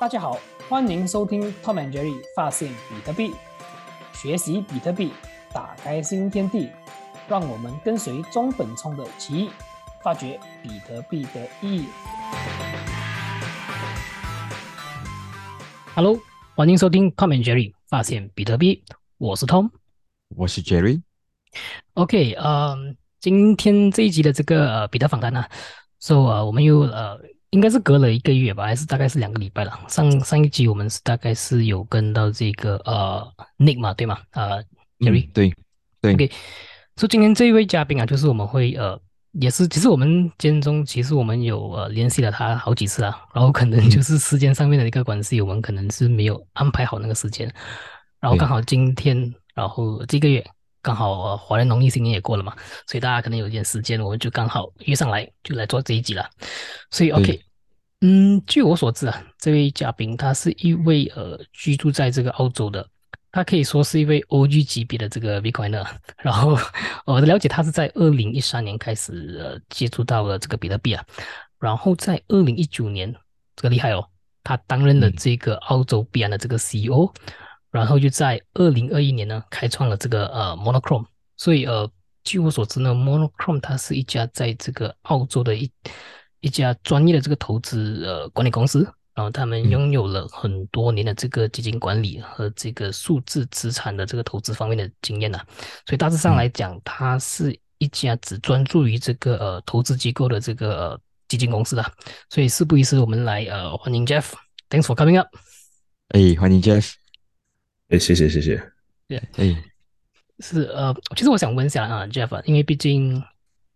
大家好，欢迎收听 Tom and Jerry 发现比特币，学习比特币，打开新天地。让我们跟随中本聪的奇遇，发掘比特币的意义。Hello，欢迎收听 Tom and Jerry 发现比特币，我是 Tom，我是 Jerry。OK，嗯，今天这一集的这个呃比特访谈呢，So 呃我们又呃应该是隔了一个月吧，还是大概是两个礼拜了。上上一集我们是大概是有跟到这个呃 Nick 嘛，对吗？呃，Jerry，对对，OK。所以今天这一位嘉宾啊，就是我们会呃，也是其实我们间中其实我们有呃联系了他好几次啊，然后可能就是时间上面的一个关系，我们可能是没有安排好那个时间，然后刚好今天，然后这个月刚好华人农历新年也过了嘛，所以大家可能有一点时间，我们就刚好约上来就来做这一集了。所以 OK，嗯，据我所知啊，这位嘉宾他是一位呃居住在这个澳洲的。他可以说是一位 OG 级别的这个 Bitcoiner，然后我的了解，他是在二零一三年开始呃接触到了这个比特币啊，然后在二零一九年，这个厉害哦，他担任了这个澳洲币安的这个 CEO，然后就在二零二一年呢开创了这个呃 Monochrome，所以呃据我所知呢，Monochrome 它是一家在这个澳洲的一一家专业的这个投资呃管理公司。然后他们拥有了很多年的这个基金管理和这个数字资产的这个投资方面的经验呐，所以大致上来讲，它是一家只专注于这个呃投资机构的这个基金公司的。所以事不宜迟，我们来呃欢迎 Jeff，Thanks for coming up。哎，欢迎 Jeff。哎，谢谢谢谢。对，哎，是呃，其实我想问一下啊，Jeff，因为毕竟。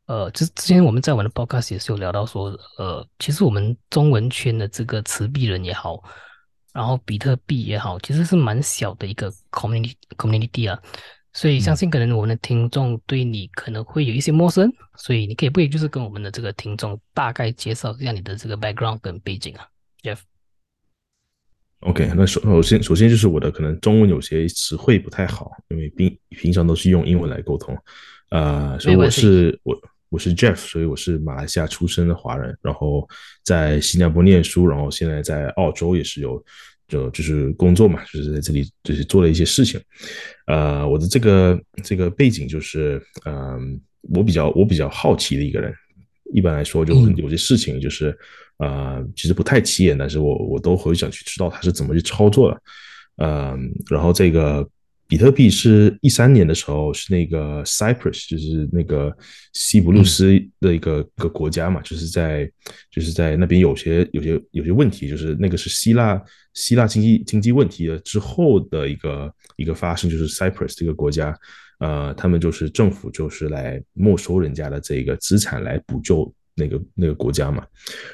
呃，之之前我们在我们的 podcast 也是有聊到说，呃，其实我们中文圈的这个持币人也好，然后比特币也好，其实是蛮小的一个 community community 啊，所以相信可能我们的听众对你可能会有一些陌生，所以你可以不可以就是跟我们的这个听众大概介绍一下你的这个 background 跟背景啊？Jeff，OK，那首首先首先就是我的可能中文有些词汇不太好，因为平平常都是用英文来沟通，呃，所以我是我。我是 Jeff，所以我是马来西亚出生的华人，然后在新加坡念书，然后现在在澳洲也是有就就是工作嘛，就是在这里就是做了一些事情。呃，我的这个这个背景就是，嗯，我比较我比较好奇的一个人。一般来说，就有些事情就是，呃，其实不太起眼，但是我我都会想去知道他是怎么去操作的。嗯，然后这个。比特币是一三年的时候，是那个 Cyprus，就是那个西布鲁斯的一个个国家嘛，就是在就是在那边有些有些有些问题，就是那个是希腊希腊经济经济问题的之后的一个一个发生，就是 Cyprus 这个国家，呃，他们就是政府就是来没收人家的这个资产来补救那个那个国家嘛，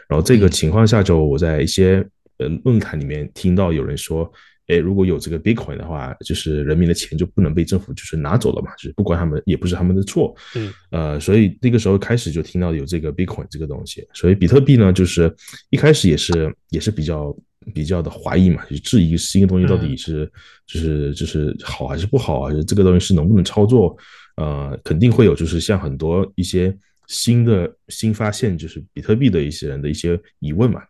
然后这个情况下，就我在一些呃论坛里面听到有人说。哎，如果有这个 Bitcoin 的话，就是人民的钱就不能被政府就是拿走了嘛，就是不管他们也不是他们的错，嗯，呃，所以那个时候开始就听到有这个 Bitcoin 这个东西，所以比特币呢，就是一开始也是也是比较比较的怀疑嘛，就质疑新的东西到底是就是就是好还是不好啊，这个东西是能不能操作，呃，肯定会有就是像很多一些新的新发现就是比特币的一些人的一些疑问嘛。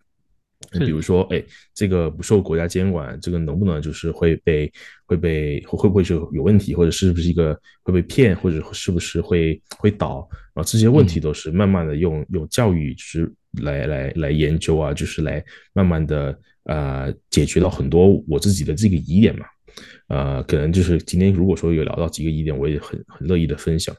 比如说，哎，这个不受国家监管，这个能不能就是会被会被会会不会就有问题，或者是不是一个会被骗，或者是不是会会倒？然后这些问题都是慢慢的用用教育是来来来研究啊，就是来慢慢的呃解决到很多我自己的这个疑点嘛。呃，可能就是今天如果说有聊到几个疑点，我也很很乐意的分享。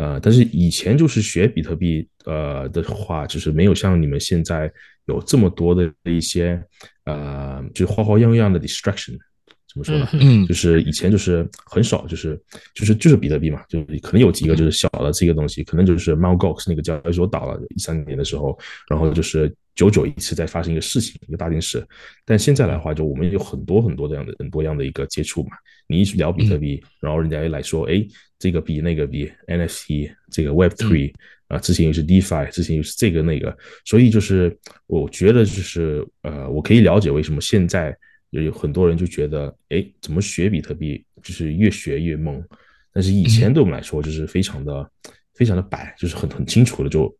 呃，但是以前就是学比特币呃的话，就是没有像你们现在。有这么多的一些，呃，就花花样样的 distraction，怎么说呢？嗯，就是以前就是很少，就是就是就是比特币嘛，就可能有几个就是小的这个东西，可能就是 Mt. Gox 那个交易所倒了，一三年的时候，然后就是久久一次在发生一个事情，一个大件事。但现在的话，就我们有很多很多这样的很多样的一个接触嘛。你一聊比特币，然后人家一来说，哎，这个币那个币，NFT，这个 Web Three。啊，之前又是 DeFi，之前又是这个那个，所以就是我觉得就是呃，我可以了解为什么现在有很多人就觉得，哎，怎么学比特币就是越学越懵，但是以前对我们来说就是非常的非常的白，就是很很清楚的就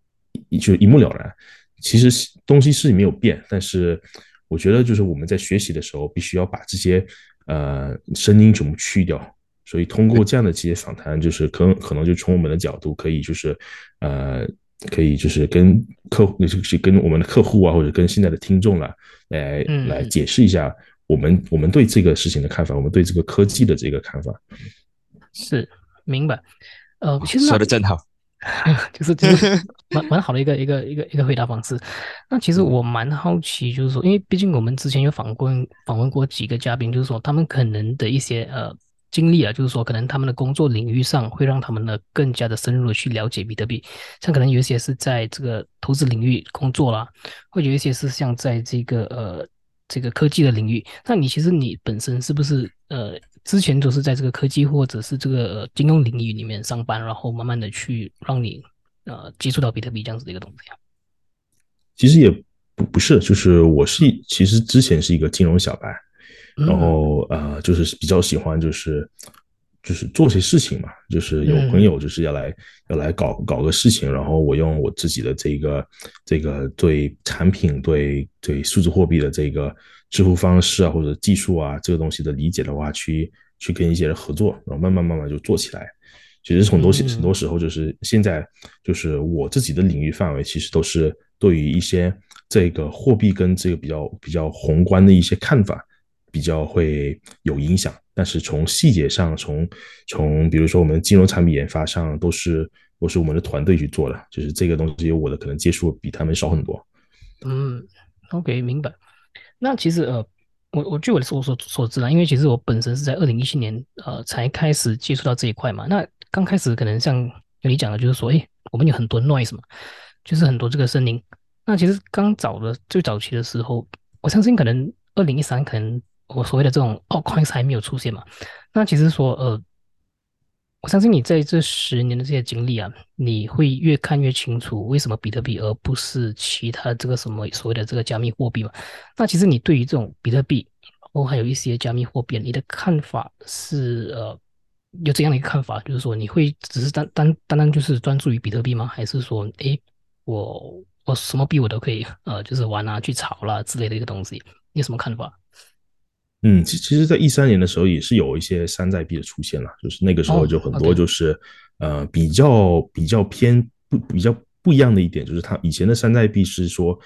就一目了然。其实东西是没有变，但是我觉得就是我们在学习的时候，必须要把这些呃声音全部去掉。所以通过这样的这些访谈，就是可能可能就从我们的角度，可以就是呃，可以就是跟客户，就是跟我们的客户啊，或者跟现在的听众啦，来来解释一下我们我们对这个事情的看法，我们对这个科技的这个看法。是，明白。呃，其实说的真好。就是就是蛮蛮好的一个一个一个一个回答方式。那其实我蛮好奇，就是说，因为毕竟我们之前有访问访问过几个嘉宾，就是说他们可能的一些呃经历啊，就是说可能他们的工作领域上会让他们呢更加的深入的去了解比特币。像可能有一些是在这个投资领域工作啦，或有一些是像在这个呃这个科技的领域。那你其实你本身是不是呃？之前都是在这个科技或者是这个金融领域里面上班，然后慢慢的去让你呃接触到比特币这样子的一个东西啊。其实也不不是，就是我是其实之前是一个金融小白，然后呃就是比较喜欢就是就是做些事情嘛，就是有朋友就是要来要来搞搞个事情，然后我用我自己的这个这个对产品对对数字货币的这个。支付方式啊，或者技术啊，这个东西的理解的话，去去跟一些人合作，然后慢慢慢慢就做起来。其实很多很多时候就是现在就是我自己的领域范围，其实都是对于一些这个货币跟这个比较比较宏观的一些看法比较会有影响。但是从细节上，从从比如说我们金融产品研发上，都是都是我们的团队去做的。就是这个东西，我的可能接触比他们少很多。嗯，OK，明白。那其实呃，我我据我的所所所知啊，因为其实我本身是在二零一七年呃才开始接触到这一块嘛。那刚开始可能像你讲的，就是说，哎，我们有很多 noise 嘛，就是很多这个声音。那其实刚早的最早期的时候，我相信可能二零一三可能我所谓的这种 altcoins 还没有出现嘛。那其实说呃。我相信你在这十年的这些经历啊，你会越看越清楚为什么比特币而不是其他这个什么所谓的这个加密货币嘛？那其实你对于这种比特币，哦，还有一些加密货币，你的看法是呃有怎样的一个看法？就是说你会只是单单单单就是专注于比特币吗？还是说，诶，我我什么币我都可以呃就是玩啊去炒啦之类的一个东西？你有什么看法？嗯，其其实，在一三年的时候，也是有一些山寨币的出现了，就是那个时候就很多，就是呃，比较比较偏不比较不一样的一点，就是它以前的山寨币是说，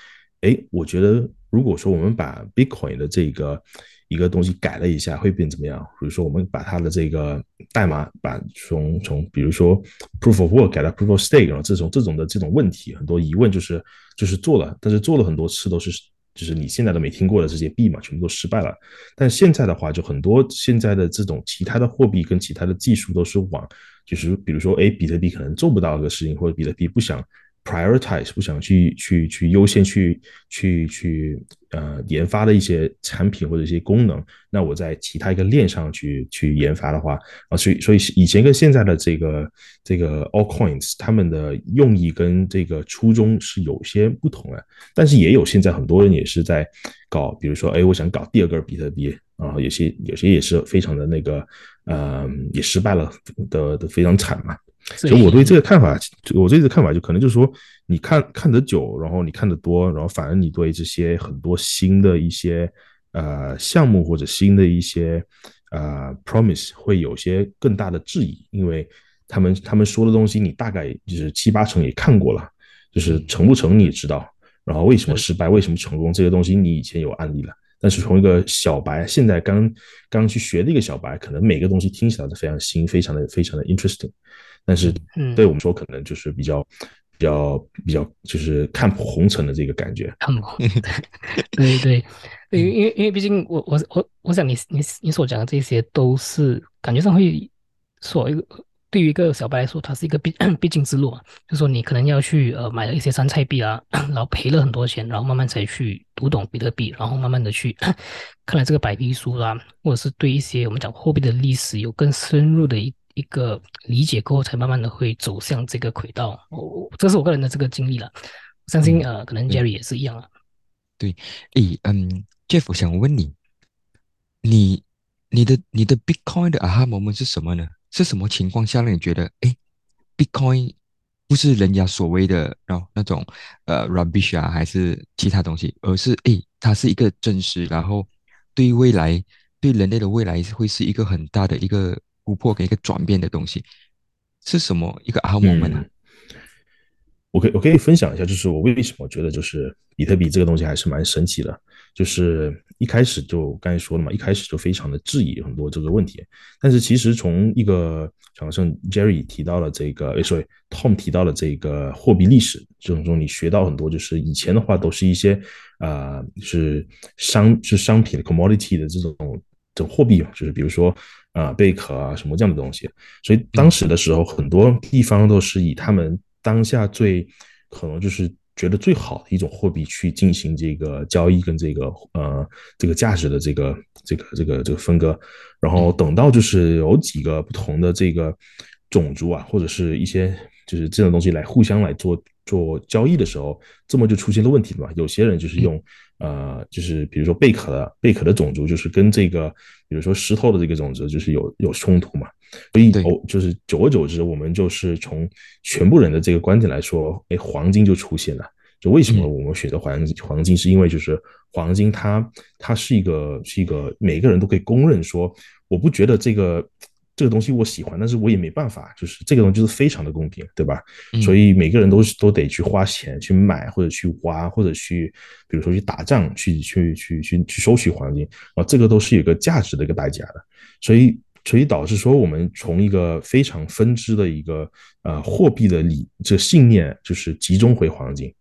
哎，我觉得如果说我们把 Bitcoin 的这个一个东西改了一下，会变怎么样？比如说我们把它的这个代码把从从比如说 Proof of Work 改到 Proof of Stake，然后这种这种的这种问题，很多疑问就是就是做了，但是做了很多次都是。就是你现在都没听过的这些币嘛，全部都失败了。但现在的话，就很多现在的这种其他的货币跟其他的技术都是往，就是比如说，哎，比特币可能做不到这个事情，或者比特币不想。Prioritize 不想去去去优先去去去呃研发的一些产品或者一些功能，那我在其他一个链上去去研发的话啊，所以所以以前跟现在的这个这个 all coins 他们的用意跟这个初衷是有些不同的，但是也有现在很多人也是在搞，比如说哎，我想搞第二个比特币啊，有些有些也是非常的那个呃也失败了的的非常惨嘛。所以我对这个看法，我对这个看法就可能就是说，你看看得久，然后你看得多，然后反而你对这些很多新的一些呃项目或者新的一些呃 promise 会有些更大的质疑，因为他们他们说的东西你大概就是七八成也看过了，就是成不成你也知道，然后为什么失败，为什么成功这些东西你以前有案例了，但是从一个小白现在刚刚去学的一个小白，可能每个东西听起来都非常新，非常的非常的 interesting。但是，对我们说，可能就是比较、比较、比较，就是看破红尘的这个感觉。看 破，对对，因为因为因为毕竟我我我我想你你你所讲的这些都是感觉上会所一个对于一个小白来说，它是一个必 必经之路啊。就说你可能要去呃买了一些山寨币啊，然后赔了很多钱，然后慢慢才去读懂比特币，然后慢慢的去 看了这个白皮书啦，或者是对一些我们讲货币的历史有更深入的一。一个理解过后，才慢慢的会走向这个轨道。我这是我个人的这个经历了，相信呃，可能 Jerry 也是一样啊。对，诶，嗯，Jeff，我想问你，你你的你的 Bitcoin 的 aha moment 是什么呢？是什么情况下让你觉得，哎，Bitcoin 不是人家所谓的然后那种呃 rubbish 啊，还是其他东西，而是诶，它是一个真实，然后对未来对人类的未来会是一个很大的一个突破跟一个转变的东西，是什么一个 aha moment 呢？我可以我可以分享一下，就是我为什么觉得就是比特币这个东西还是蛮神奇的，就是一开始就刚才说了嘛，一开始就非常的质疑很多这个问题，但是其实从一个好像 Jerry 提到了这个，哎，sorry Tom 提到了这个货币历史这种中，你学到很多，就是以前的话都是一些啊，是商是商品 commodity 的这种这种货币嘛，就是比如说啊贝壳啊什么这样的东西，所以当时的时候很多地方都是以他们。当下最可能就是觉得最好的一种货币去进行这个交易跟这个呃这个价值的这个这个这个这个分割，然后等到就是有几个不同的这个种族啊或者是一些就是这种东西来互相来做做交易的时候，这么就出现了问题了嘛？有些人就是用呃就是比如说贝壳的贝壳的种族就是跟这个比如说石头的这个种子就是有有冲突嘛？所以哦，就是久而久之，我们就是从全部人的这个观点来说，哎，黄金就出现了。就为什么我们选择黄黄金，是因为就是黄金它它是一个是一个每个人都可以公认说，我不觉得这个这个东西我喜欢，但是我也没办法，就是这个东西就是非常的公平，对吧？所以每个人都都得去花钱去买或者去挖或者去，比如说去打仗去去去去去收取黄金啊，这个都是有个价值的一个代价的，所以。所以导致说，我们从一个非常分支的一个呃货币的理这信念，就是集中回黄金。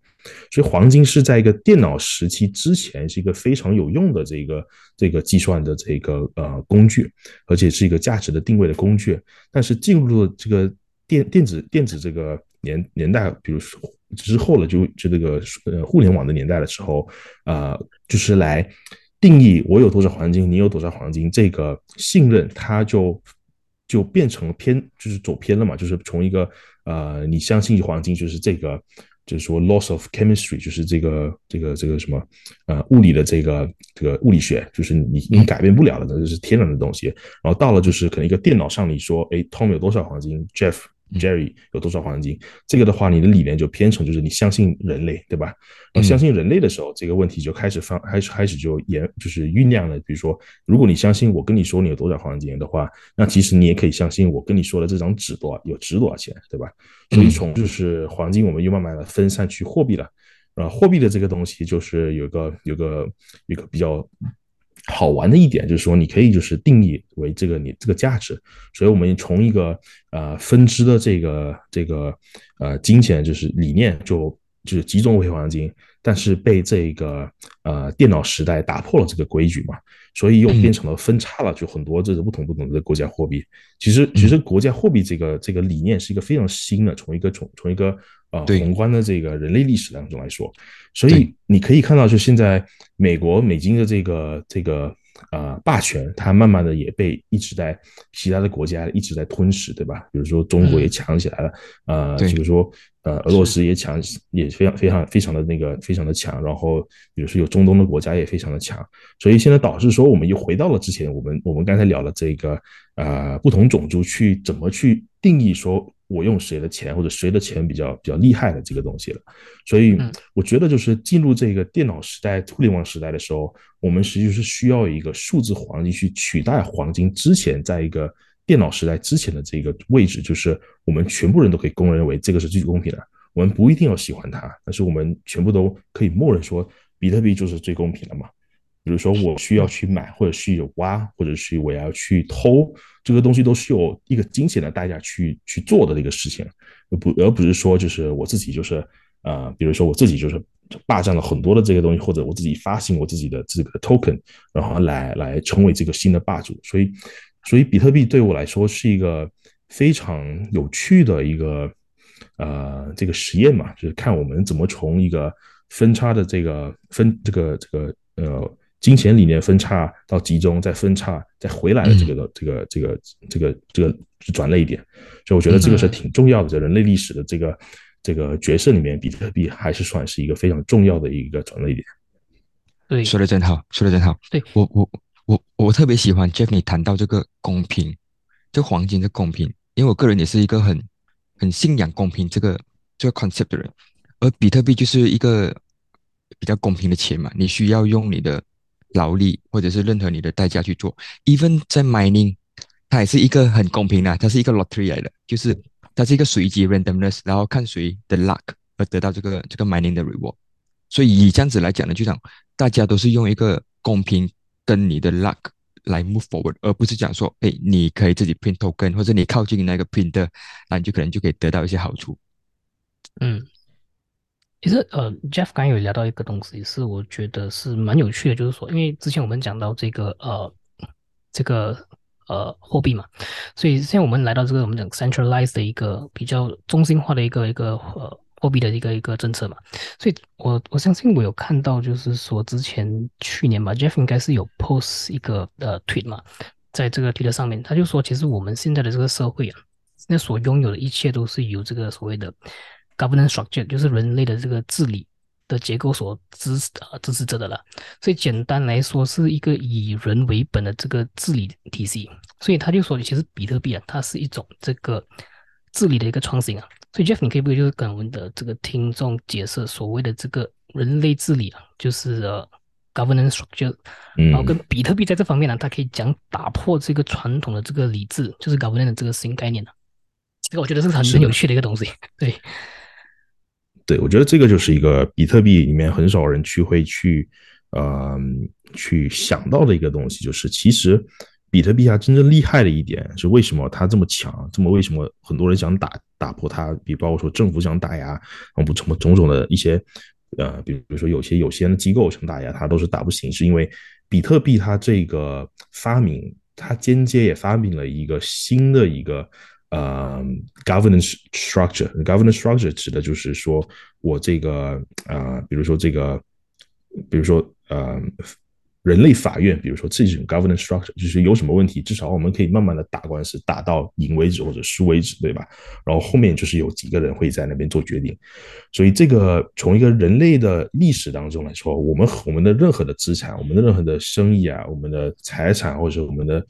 所以黄金是在一个电脑时期之前是一个非常有用的这个这个计算的这个呃工具，而且是一个价值的定位的工具。但是进入了这个电电子电子这个年年代，比如说之后了，就就这个呃互联网的年代的时候，啊，就是来。定义我有多少黄金，你有多少黄金，这个信任它就就变成偏，就是走偏了嘛，就是从一个呃，你相信黄金就是这个，就是说 loss of chemistry，就是这个这个这个什么呃物理的这个这个物理学，就是你你改变不了的，这是天然的东西。然后到了就是可能一个电脑上，你说哎，Tom 有多少黄金，Jeff。Jerry 有多少黄金？这个的话，你的理念就偏成就是你相信人类，对吧？那相信人类的时候，这个问题就开始放，开始开始就演，就是酝酿了。比如说，如果你相信我跟你说你有多少黄金的话，那其实你也可以相信我跟你说的这张纸多少有值多少钱，对吧？所以从就是黄金，我们又慢慢的分散去货币了。啊，货币的这个东西就是有个有个一个比较。好玩的一点就是说，你可以就是定义为这个你这个价值，所以我们从一个呃分支的这个这个呃金钱就是理念就就是集中为黄金，但是被这个呃电脑时代打破了这个规矩嘛，所以又变成了分叉了，就很多这个不同不同的国家货币。其实其实国家货币这个这个理念是一个非常新的，从一个从从一个呃宏观的这个人类历史当中来说。所以你可以看到，就现在美国美金的这个这个呃霸权，它慢慢的也被一直在其他的国家一直在吞噬，对吧？比如说中国也强起来了，呃，比如说呃俄罗斯也强，也非常非常非常的那个非常的强，然后比如说有中东的国家也非常的强，所以现在导致说我们又回到了之前我们我们刚才聊了这个呃不同种族去怎么去定义说。我用谁的钱或者谁的钱比较比较厉害的这个东西了，所以我觉得就是进入这个电脑时代、互联网时代的时候，我们实际是需要一个数字黄金去取代黄金之前在一个电脑时代之前的这个位置，就是我们全部人都可以公认为这个是最公平的。我们不一定要喜欢它，但是我们全部都可以默认说比特币就是最公平的嘛。比如说，我需要去买，或者去挖，或者是我要去偷，这个东西都是有一个金钱的代价去去做的这个事情，不而不是说就是我自己就是呃，比如说我自己就是霸占了很多的这个东西，或者我自己发行我自己的这个 token，然后来来成为这个新的霸主。所以，所以比特币对我来说是一个非常有趣的一个呃这个实验嘛，就是看我们怎么从一个分叉的这个分这个这个呃。金钱理念分叉到集中，再分叉，再回来的这个的这个这个这个这个转类点，所以我觉得这个是挺重要的，在人类历史的这个这个角色里面，比特币还是算是一个非常重要的一个转类点。对，说的真好，说的真好。对我我我我特别喜欢 Jeff 你谈到这个公平，这黄金的公平，因为我个人也是一个很很信仰公平这个这个 concept 的人，而比特币就是一个比较公平的钱嘛，你需要用你的劳力或者是任何你的代价去做，even 在 mining，它也是一个很公平的，它是一个 lottery 来的，就是它是一个随机 randomness，然后看谁的 luck 而得到这个这个 mining 的 reward，所以以这样子来讲呢，就讲大家都是用一个公平跟你的 luck。来 move forward，而不是讲说，哎，你可以自己 print token，或者你靠近那个 printer，那你就可能就可以得到一些好处。嗯，其实呃，Jeff 刚有聊到一个东西，是我觉得是蛮有趣的，就是说，因为之前我们讲到这个呃，这个呃货币嘛，所以现在我们来到这个我们讲 centralized 的一个比较中心化的一个一个呃。货币的一个一个政策嘛，所以我我相信我有看到，就是说之前去年吧，Jeff 应该是有 post 一个呃 tweet 嘛，在这个 Twitter 上面，他就说，其实我们现在的这个社会啊，现在所拥有的一切都是由这个所谓的 governance structure，就是人类的这个治理的结构所支呃支持着的了。所以简单来说，是一个以人为本的这个治理体系。所以他就说，其实比特币啊，它是一种这个治理的一个创新啊。所以 Jeff，你可以不可以就是跟我们的这个听众解释所谓的这个人类治理啊，就是呃 governance structure，然后跟比特币在这方面呢，它可以讲打破这个传统的这个理智，就是 governance 的这个新概念呢。这个我觉得是很很有趣的一个东西。对，对，我觉得这个就是一个比特币里面很少人去会去呃去想到的一个东西，就是其实。比特币啊，真正厉害的一点是为什么它这么强？这么为什么很多人想打打破它？比包括说政府想打压，然后不什么种种的一些呃，比如比如说有些有些的机构想打压它，都是打不行，是因为比特币它这个发明，它间接也发明了一个新的一个呃 governance structure。governance structure 指的就是说我这个呃，比如说这个，比如说呃。人类法院，比如说这种 governance structure，就是有什么问题，至少我们可以慢慢的打官司，打到赢为止或者输为止，对吧？然后后面就是有几个人会在那边做决定。所以这个从一个人类的历史当中来说，我们我们的任何的资产，我们的任何的生意啊，我们的财产或者我们的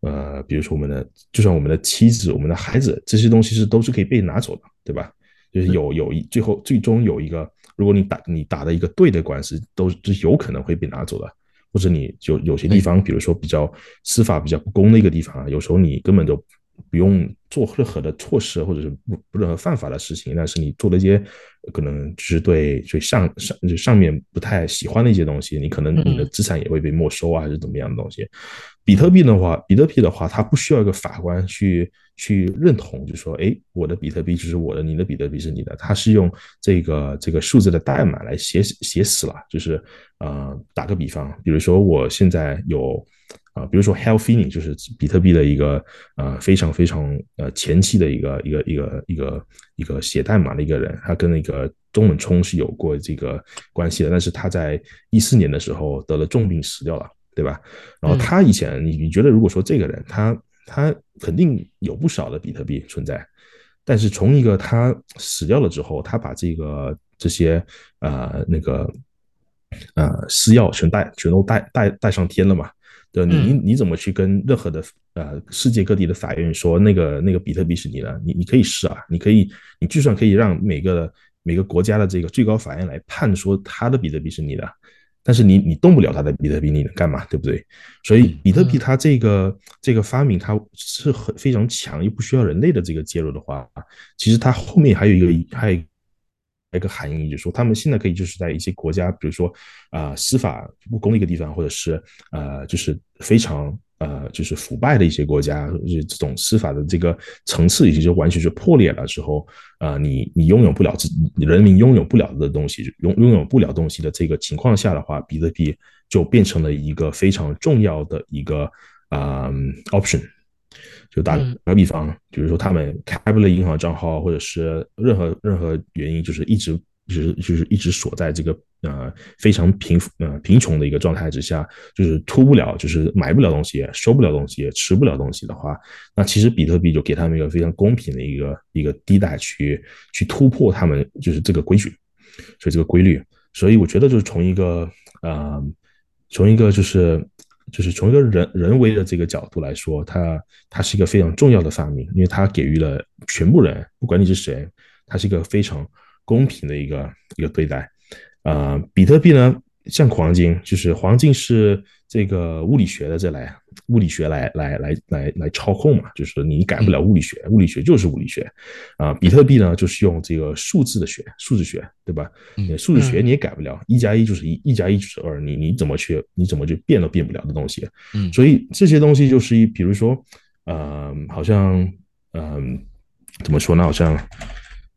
呃，比如说我们的，就算我们的妻子、我们的孩子，这些东西是都是可以被拿走的，对吧？就是有有一最后最终有一个，如果你打你打的一个对的官司，都是有可能会被拿走的。或者你就有些地方，比如说比较司法比较不公的一个地方啊，有时候你根本都不用做任何的措施，或者是不不任何犯法的事情，但是你做了一些可能就是对对上上就上面不太喜欢的一些东西，你可能你的资产也会被没收啊，还是怎么样的东西。比特币的话，比特币的话，它不需要一个法官去去认同，就说，哎，我的比特币就是我的，你的比特币是你的，它是用这个这个数字的代码来写写死了。就是，呃，打个比方，比如说我现在有，啊，比如说 h e l f i n i 就是比特币的一个，呃，非常非常呃前期的一个一个一个一个一个写代码的一个人，他跟那个中本聪是有过这个关系的，但是他在一四年的时候得了重病死掉了。对吧？然后他以前，你你觉得如果说这个人，他他肯定有不少的比特币存在，但是从一个他死掉了之后，他把这个这些呃那个呃私钥全带全都带带带上天了嘛？对，你你怎么去跟任何的呃世界各地的法院说那个那个比特币是你的？你你可以试啊，你可以，你就算可以让每个每个国家的这个最高法院来判说他的比特币是你的。但是你你动不了它的比特币，你能干嘛？对不对？所以比特币它这个这个发明，它是很非常强，又不需要人类的这个介入的话，其实它后面还有一个还有一个含义，就是说他们现在可以就是在一些国家，比如说啊司法不公的一个地方，或者是呃就是非常。呃，就是腐败的一些国家，就是这种司法的这个层次已经就完全就破裂了之后，啊，你你拥有不了自人民拥有不了的东西，拥拥有不了东西的这个情况下的话，比特币就变成了一个非常重要的一个啊 option。就打个比方，比如说他们开不了银行账号，或者是任何任何原因，就是一直。就是就是一直锁在这个呃非常贫呃贫穷的一个状态之下，就是出不了，就是买不了东西，收不了东西，吃不了东西的话，那其实比特币就给他们一个非常公平的一个一个地带去去突破他们就是这个规矩，所以这个规律，所以我觉得就是从一个呃从一个就是就是从一个人人为的这个角度来说，它它是一个非常重要的发明，因为它给予了全部人，不管你是谁。它是一个非常公平的一个一个对待。呃，比特币呢，像黄金，就是黄金是这个物理学的这来物理学来来来来来操控嘛，就是你改不了物理学，物理学就是物理学啊。比特币呢，就是用这个数字的学，数字学，对吧？数字学你也改不了，一加一就是一，一加一就是二，你你怎么去，你怎么就变都变不了的东西。嗯，所以这些东西就是一，比如说，呃，好像，嗯，怎么说呢？好像。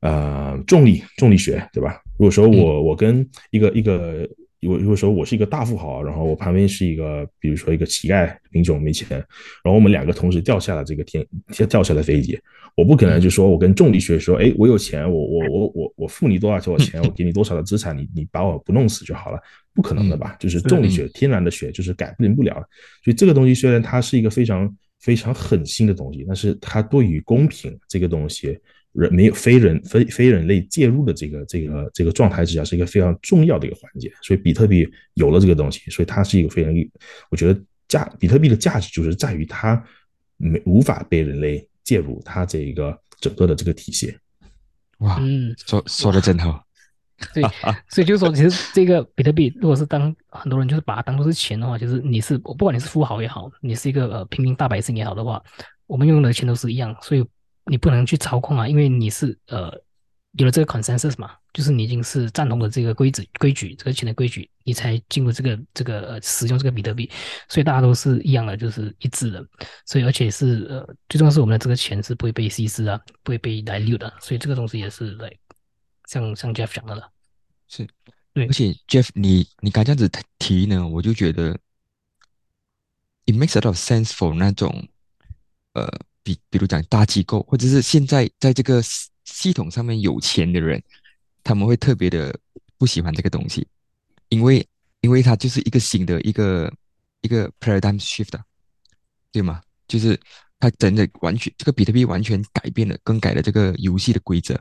呃，重力重力学，对吧？如果说我我跟一个一个，如如果说我是一个大富豪，然后我旁边是一个，比如说一个乞丐贫穷没钱，然后我们两个同时掉下了这个天掉掉下了飞机，我不可能就说我跟重力学说，哎，我有钱，我我我我我付你多少多少钱，我给你多少的资产，你你把我不弄死就好了，不可能的吧？就是重力学天然的学，就是改变不了。所以这个东西虽然它是一个非常非常狠心的东西，但是它对于公平这个东西。人没有非人非非人类介入的这个这个这个状态之下，是一个非常重要的一个环节。所以比特币有了这个东西，所以它是一个非常，我觉得价比特币的价值就是在于它没无法被人类介入它这一个整个的这个体系。哇，嗯，说说的真好。对，所以就是说，其实这个比特币，如果是当很多人就是把它当做是钱的话，就是你是不管你是富豪也好，你是一个呃平民大百姓也好的话，我们用的钱都是一样，所以。你不能去操控啊，因为你是呃有了这个 consensus 嘛，就是你已经是赞同了这个规则规矩，这个钱的规矩，你才进入这个这个呃使用这个比特币，所以大家都是一样的，就是一致的，所以而且是呃最重要是我们的这个钱是不会被稀释啊，不会被来溜的，所以这个东西也是来像像 Jeff 讲的了，是。对，而且 Jeff 你你刚这样子提呢，我就觉得 it makes a lot of sense for 那种呃。比比如讲大机构，或者是现在在这个系统上面有钱的人，他们会特别的不喜欢这个东西，因为因为它就是一个新的一个一个 paradigm shift，对吗？就是它真的完全这个比特币完全改变了、更改了这个游戏的规则，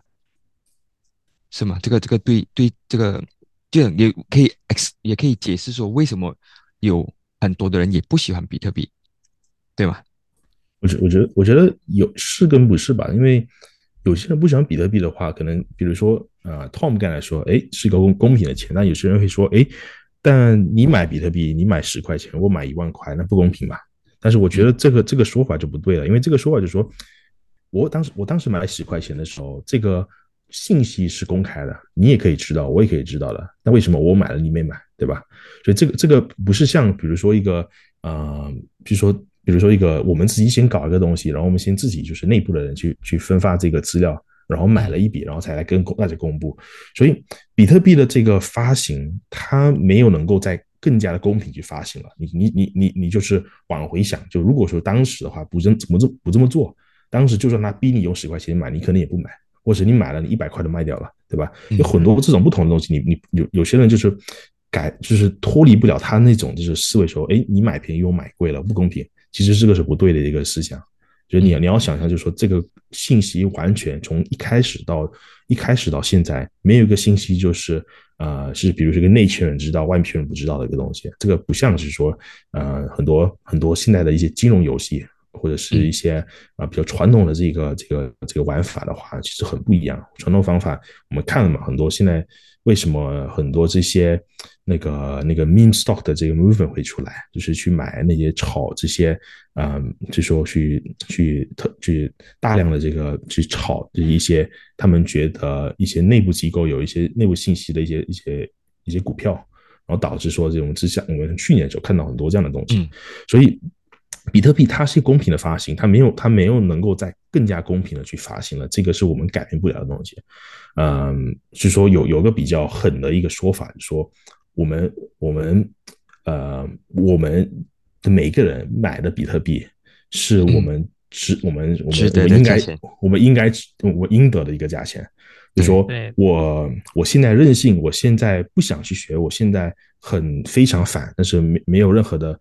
是吗？这个这个对对这个就也可以 x 也可以解释说为什么有很多的人也不喜欢比特币，对吗？我觉我觉得我觉得有是跟不是吧，因为有些人不喜欢比特币的话，可能比如说啊，Tom 刚才说，哎，是一个公公平的钱，那有些人会说，哎，但你买比特币，你买十块钱，我买一万块，那不公平吧？但是我觉得这个这个说法就不对了，因为这个说法就说，我当时我当时买十块钱的时候，这个信息是公开的，你也可以知道，我也可以知道的，那为什么我买了你没买，对吧？所以这个这个不是像比如说一个呃，比如说。比如说一个，我们自己先搞一个东西，然后我们先自己就是内部的人去去分发这个资料，然后买了一笔，然后才来跟大家公布。所以比特币的这个发行，它没有能够在更加的公平去发行了。你你你你你就是往回想，就如果说当时的话不这怎么这不这么做，当时就算他逼你用十块钱买，你可能也不买，或者你买了你一百块都卖掉了，对吧？有很多这种不同的东西，你你有有些人就是改就是脱离不了他那种就是思维说，哎，你买便宜我买贵了不公平。其实这个是不对的一个思想，就是你你要想象，就是说这个信息完全从一开始到一开始到现在，没有一个信息就是呃是比如说一个内圈人知道，外圈人不知道的一个东西。这个不像是说呃很多很多现在的一些金融游戏或者是一些啊比较传统的这个这个这个玩法的话，其实很不一样。传统方法我们看了嘛，很多现在。为什么很多这些那个那个 meme stock 的这个 movement 会出来，就是去买那些炒这些，嗯，就说去去特去大量的这个去炒这一些他们觉得一些内部机构有一些内部信息的一些一些一些股票，然后导致说这种之下，我们去年就看到很多这样的东西，所以比特币它是公平的发行，它没有它没有能够在更加公平的去发行了，这个是我们改变不了的东西。嗯，是说有有个比较狠的一个说法，说我们我们呃我们的每个人买的比特币是我们值我们我们我们应该我们应该我应得的一个价钱。就说我我现在任性，我现在不想去学，我现在很非常反，但是没没有任何的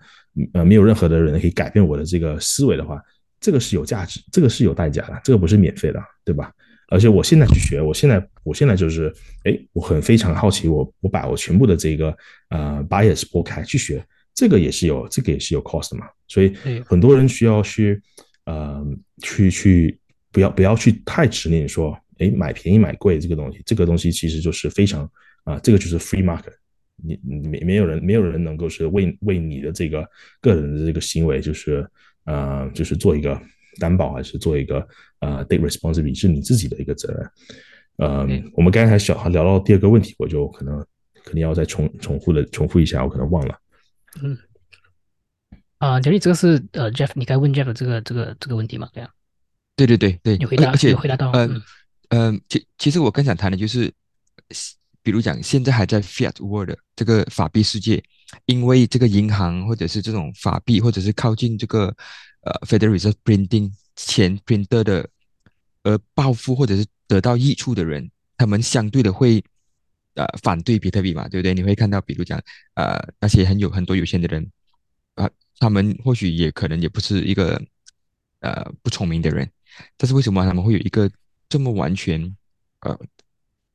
呃没有任何的人可以改变我的这个思维的话，这个是有价值，这个是有代价的，这个不是免费的，对吧？而且我现在去学，我现在我现在就是，哎，我很非常好奇，我我把我全部的这个呃 bias 拨开去学，这个也是有这个也是有 cost 嘛，所以很多人需要去呃去去不要不要去太执念说，哎，买便宜买贵这个东西，这个东西其实就是非常啊，这个就是 free market，你没没有人没有人能够是为为你的这个个人的这个行为就是呃就是做一个担保还是做一个呃 take responsibility 是你自己的一个责任。呃，我们刚才小聊到第二个问题，我就可能肯定要再重重复的重复一下，我可能忘了。嗯。啊，杰力，这个是呃，Jeff，你该问 Jeff 这个这个这个问题吗？对啊，对对对对，你回答，而且回答到，嗯嗯，其其实我更想谈的就是，比如讲现在还在 Fiat World 这个法币世界，因为这个银行或者是这种法币，或者是靠近这个呃 Federal Reserve Printing 钱 printer 的而暴富或者是得到益处的人，他们相对的会呃反对比特币嘛，对不对？你会看到，比如讲呃那些很有很多有钱的人啊。他们或许也可能也不是一个呃不聪明的人，但是为什么他们会有一个这么完全呃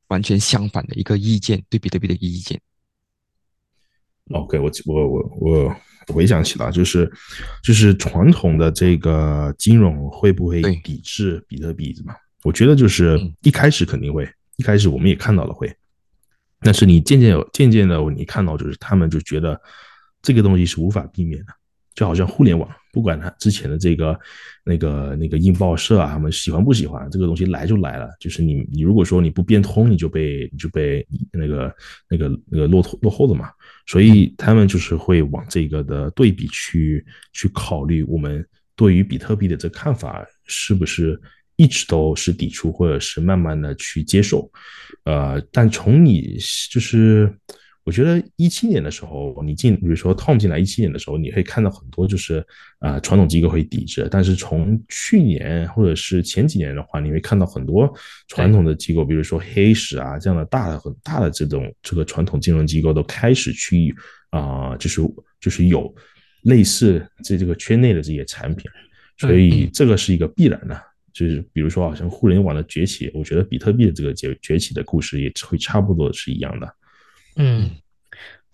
完全相反的一个意见对比特币的意见？OK，我我我我回想起来，就是就是传统的这个金融会不会抵制比特币嘛？我觉得就是一开始肯定会，一开始我们也看到了会，但是你渐渐有渐渐的你看到就是他们就觉得这个东西是无法避免的。就好像互联网，不管它之前的这个、那个、那个印报社啊，他们喜欢不喜欢这个东西来就来了。就是你，你如果说你不变通，你就被你就被那个、那个、那个落落后的嘛。所以他们就是会往这个的对比去去考虑，我们对于比特币的这看法是不是一直都是抵触，或者是慢慢的去接受。呃，但从你就是。我觉得一七年的时候，你进，比如说 Tom 进来一七年的时候，你会看到很多就是啊传统机构会抵制，但是从去年或者是前几年的话，你会看到很多传统的机构，比如说黑石啊这样的大的很大的这种这个传统金融机构都开始去啊就是就是有类似这这个圈内的这些产品，所以这个是一个必然的，就是比如说好像互联网的崛起，我觉得比特币的这个崛崛起的故事也会差不多是一样的。嗯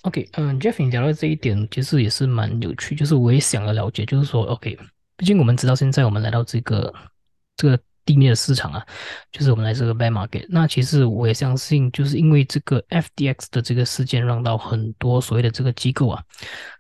，OK，嗯，Jeff，你聊到这一点，其实也是蛮有趣。就是我也想要了解，就是说，OK，毕竟我们知道现在我们来到这个这个。地面的市场啊，就是我们来这个 bear market。那其实我也相信，就是因为这个 FDX 的这个事件，让到很多所谓的这个机构啊，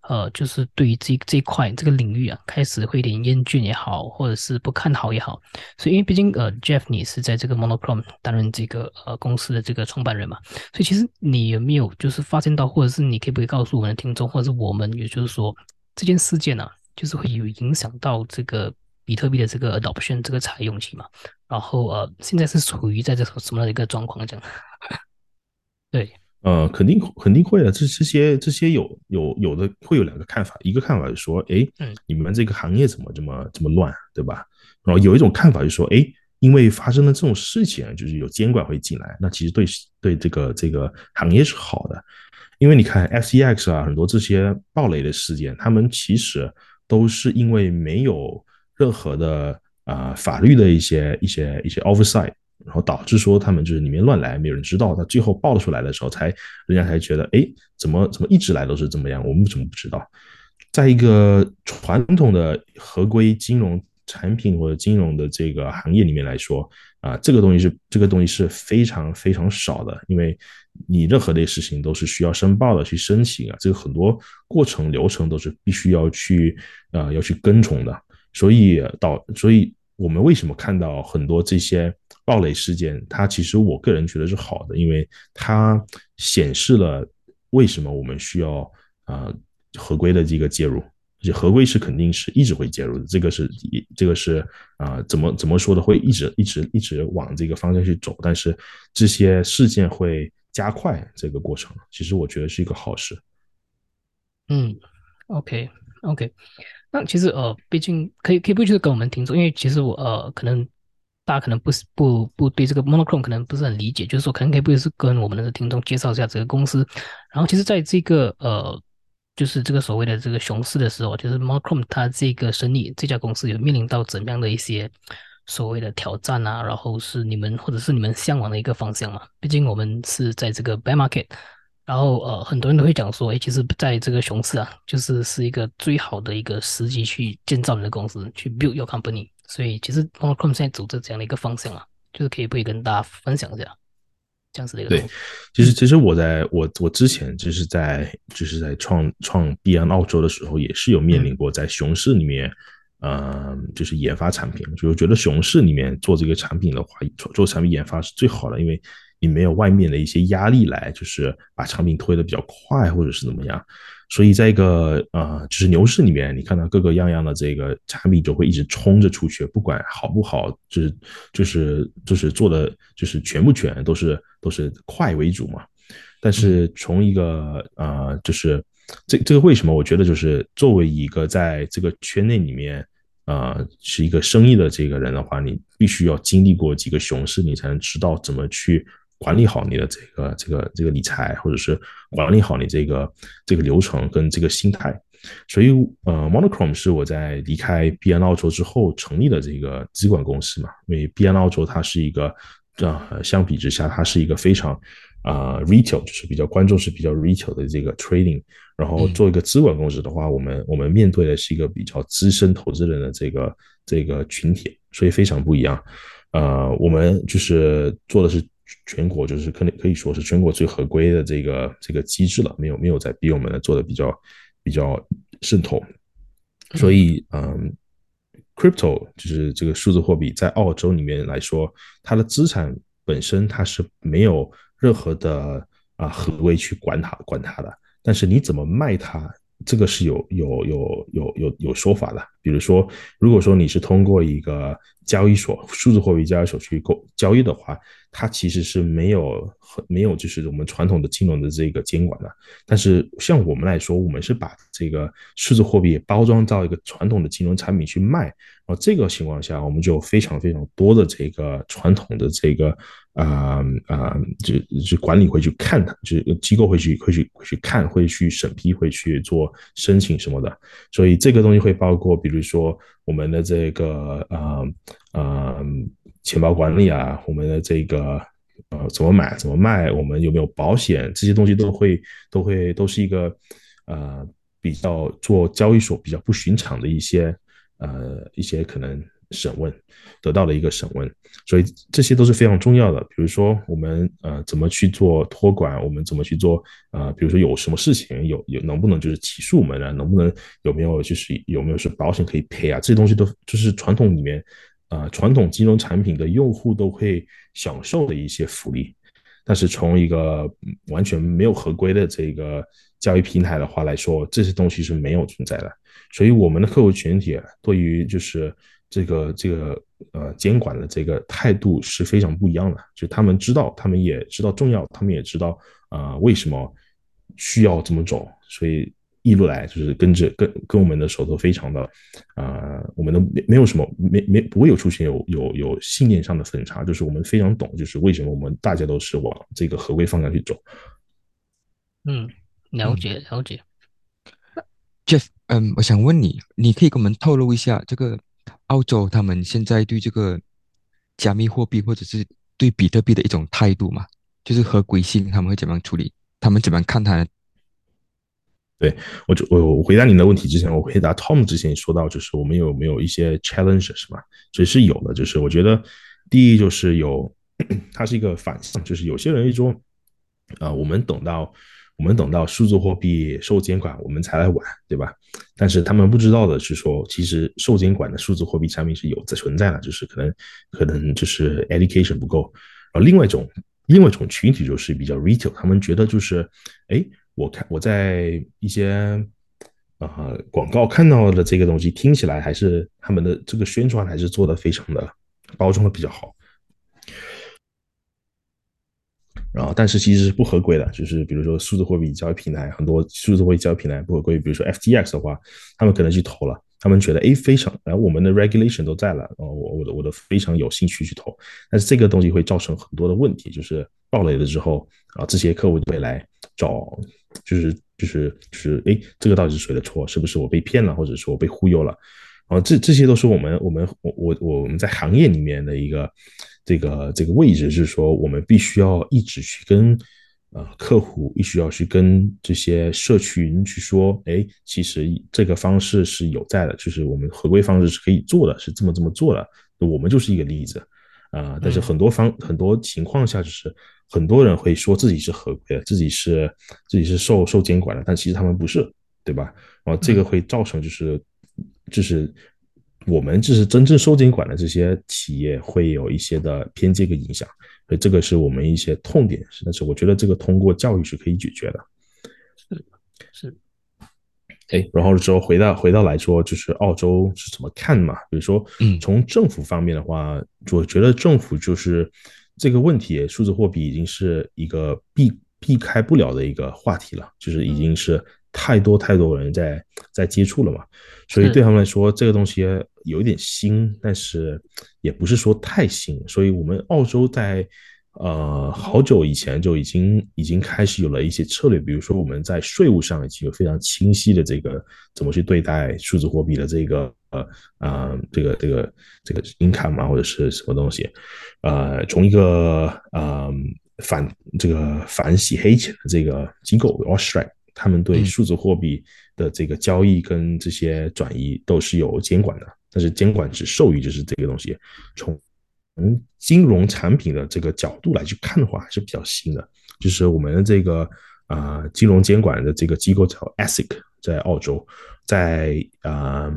呃，就是对于这这一块这个领域啊，开始会有点厌倦也好，或者是不看好也好。所以，因为毕竟呃，Jeff 你是在这个 Monochrome 担任这个呃公司的这个创办人嘛，所以其实你有没有就是发现到，或者是你可不可以告诉我们的听众，或者是我们，也就是说这件事件呢，就是会有影响到这个。比特币的这个 adoption 这个采用期嘛，然后呃，现在是处于在这什么样的一个状况？这样，对，呃，肯定肯定会的。这这些这些有有有的会有两个看法，一个看法是说，哎，你们这个行业怎么这么这么乱，对吧？然后有一种看法就说，哎，因为发生了这种事情，就是有监管会进来，那其实对对这个这个行业是好的，因为你看 FCX 啊，很多这些暴雷的事件，他们其实都是因为没有。任何的啊法律的一些一些一些 oversight，然后导致说他们就是里面乱来，没有人知道，他最后爆出来的时候，才人家才觉得，哎，怎么怎么一直来都是这么样，我们怎么不知道？在一个传统的合规金融产品或者金融的这个行业里面来说，啊，这个东西是这个东西是非常非常少的，因为你任何的事情都是需要申报的，去申请啊，这个很多过程流程都是必须要去啊要去跟从的。所以导，所以我们为什么看到很多这些暴雷事件？它其实我个人觉得是好的，因为它显示了为什么我们需要啊合规的这个介入，而且合规是肯定是一直会介入的。这个是一这个是啊怎么怎么说的？会一直一直一直往这个方向去走。但是这些事件会加快这个过程，其实我觉得是一个好事。嗯，OK OK。那其实呃，毕竟可以可以不就是跟我们听众，因为其实我呃，可能大家可能不是不不对这个 Monochrome 可能不是很理解，就是说可能可以不就是跟我们的听众介绍一下这个公司。然后其实在这个呃，就是这个所谓的这个熊市的时候，就是 Monochrome 它这个生意这家公司有面临到怎样的一些所谓的挑战啊？然后是你们或者是你们向往的一个方向嘛？毕竟我们是在这个 Bear Market。然后呃，很多人都会讲说，哎，其实在这个熊市啊，就是是一个最好的一个时机去建造你的公司，去 build your company。所以其实 Monochrome 现在走着这样的一个方向啊。就是可以不可以跟大家分享一下这样子的一个对，其实其实我在我我之前就是在就是在创创币安澳洲的时候，也是有面临过在熊市里面，呃，就是研发产品，就是觉得熊市里面做这个产品的话，做做产品研发是最好的，因为你没有外面的一些压力来，就是把产品推的比较快或者是怎么样。所以在一个呃，就是牛市里面，你看到各个样样的这个产品就会一直冲着出去，不管好不好，就是就是就是做的就是全不全都是都是快为主嘛。但是从一个呃，就是这这个为什么我觉得就是作为一个在这个圈内里面呃是一个生意的这个人的话，你必须要经历过几个熊市，你才能知道怎么去。管理好你的这个这个这个理财，或者是管理好你这个这个流程跟这个心态。所以，呃，Monochrome 是我在离开 BN 澳洲之后成立的这个资管公司嘛。因为 BN 澳洲它是一个，呃，相比之下它是一个非常啊 retail，就是比较观众是比较 retail 的这个 trading。然后做一个资管公司的话，我们我们面对的是一个比较资深投资人的这个这个群体，所以非常不一样。呃，我们就是做的是。全国就是可能可以说是全国最合规的这个这个机制了，没有没有在比我们做的比较比较渗透，所以嗯，crypto 就是这个数字货币在澳洲里面来说，它的资产本身它是没有任何的啊合规去管它管它的，但是你怎么卖它？这个是有有有有有有说法的，比如说，如果说你是通过一个交易所、数字货币交易所去购交易的话，它其实是没有没有就是我们传统的金融的这个监管的。但是像我们来说，我们是把这个数字货币包装到一个传统的金融产品去卖，然后这个情况下，我们就有非常非常多的这个传统的这个。啊啊，就就管理会去看它，就机构会去会去会去看，会去审批，会去做申请什么的。所以这个东西会包括，比比如说我们的这个呃呃钱包管理啊，我们的这个呃怎么买怎么卖，我们有没有保险，这些东西都会都会都是一个呃比较做交易所比较不寻常的一些呃一些可能。审问得到了一个审问，所以这些都是非常重要的。比如说，我们呃怎么去做托管，我们怎么去做呃，比如说有什么事情，有有能不能就是起诉我们啊？能不能有没有就是有没有是保险可以赔啊？这些东西都就是传统里面啊，传统金融产品的用户都会享受的一些福利。但是从一个完全没有合规的这个交易平台的话来说，这些东西是没有存在的。所以我们的客户群体对于就是。这个这个呃监管的这个态度是非常不一样的，就他们知道，他们也知道重要，他们也知道啊为什么需要这么走，所以一路来就是跟着跟跟我们的手头非常的啊，我们都没没有什么没没不会有出现有有有信念上的分叉，就是我们非常懂，就是为什么我们大家都是往这个合规方向去走。嗯，了解了解。Jeff，嗯，我想问你，你可以跟我们透露一下这个。澳洲他们现在对这个加密货币或者是对比特币的一种态度嘛，就是合规性，他们会怎么样处理？他们怎么样看它？对我，就我我回答您的问题之前，我回答 Tom 之前说到，就是我们有没有一些 challenges 嘛？所以是有的，就是我觉得第一就是有，它是一个反向，就是有些人会说，啊，我们等到。我们等到数字货币受监管，我们才来玩，对吧？但是他们不知道的是说，其实受监管的数字货币产品是有存在的，就是可能可能就是 education 不够。然后另外一种另外一种群体就是比较 retail，他们觉得就是，哎，我看我在一些啊广告看到的这个东西，听起来还是他们的这个宣传还是做的非常的包装的比较好。然后，但是其实是不合规的，就是比如说数字货币交易平台，很多数字货币交易平台不合规。比如说 FTX 的话，他们可能去投了，他们觉得哎非常，然后我们的 regulation 都在了，哦，我我的我的非常有兴趣去投，但是这个东西会造成很多的问题，就是爆雷了之后啊，这些客户就会来找，就是就是就是哎，这个到底是谁的错？是不是我被骗了，或者说我被忽悠了？然后这这些都是我们我们我我我们在行业里面的一个。这个这个位置是说，我们必须要一直去跟呃客户，必须要去跟这些社群去说，哎，其实这个方式是有在的，就是我们合规方式是可以做的，是这么这么做的。我们就是一个例子啊，但是很多方很多情况下就是很多人会说自己是合规的，自己是自己是受受监管的，但其实他们不是，对吧？然后这个会造成就是就是我们就是真正收监管的这些企业会有一些的偏见跟影响，所以这个是我们一些痛点，但是我觉得这个通过教育是可以解决的。是是。哎，然后之后回到回到来说，就是澳洲是怎么看嘛？比如说，嗯，从政府方面的话，我觉得政府就是这个问题，数字货币已经是一个避避开不了的一个话题了，就是已经是太多太多人在在接触了嘛，所以对他们来说，这个东西有一点新，但是也不是说太新，所以我们澳洲在。呃，好久以前就已经已经开始有了一些策略，比如说我们在税务上已经有非常清晰的这个怎么去对待数字货币的这个呃啊这个这个这个 income 啊或者是什么东西，呃，从一个呃反这个反洗黑钱的这个机构 Australia，他们对数字货币的这个交易跟这些转移都是有监管的，但是监管只授予就是这个东西从。从金融产品的这个角度来去看的话，还是比较新的。就是我们的这个啊，金融监管的这个机构叫 ASIC，在澳洲，在啊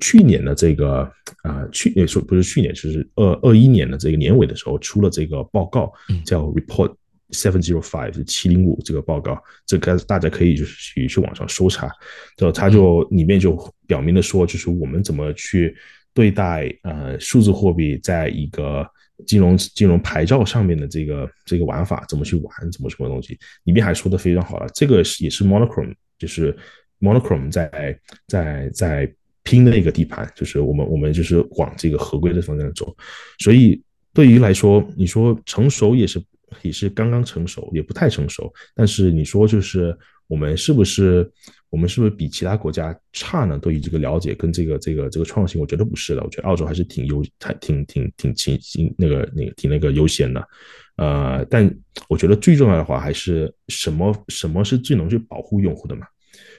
去年的这个啊去年说不是去年，就是二二一年的这个年尾的时候出了这个报告，叫 Report Seven Zero Five，是七零五这个报告，这个大家可以就是去去网上搜查，就它就里面就表明的说，就是我们怎么去。对待呃数字货币在一个金融金融牌照上面的这个这个玩法怎么去玩怎么什么东西里面还说的非常好了，这个是也是 Monochrome 就是 Monochrome 在在在拼的一个地盘，就是我们我们就是往这个合规的方向走，所以对于来说，你说成熟也是也是刚刚成熟，也不太成熟，但是你说就是我们是不是？我们是不是比其他国家差呢？对于这个了解跟这个这个这个创新，我觉得不是的。我觉得澳洲还是挺优、挺挺挺挺挺那个那个挺那个优先的。呃，但我觉得最重要的话还是什么什么是最能去保护用户的嘛？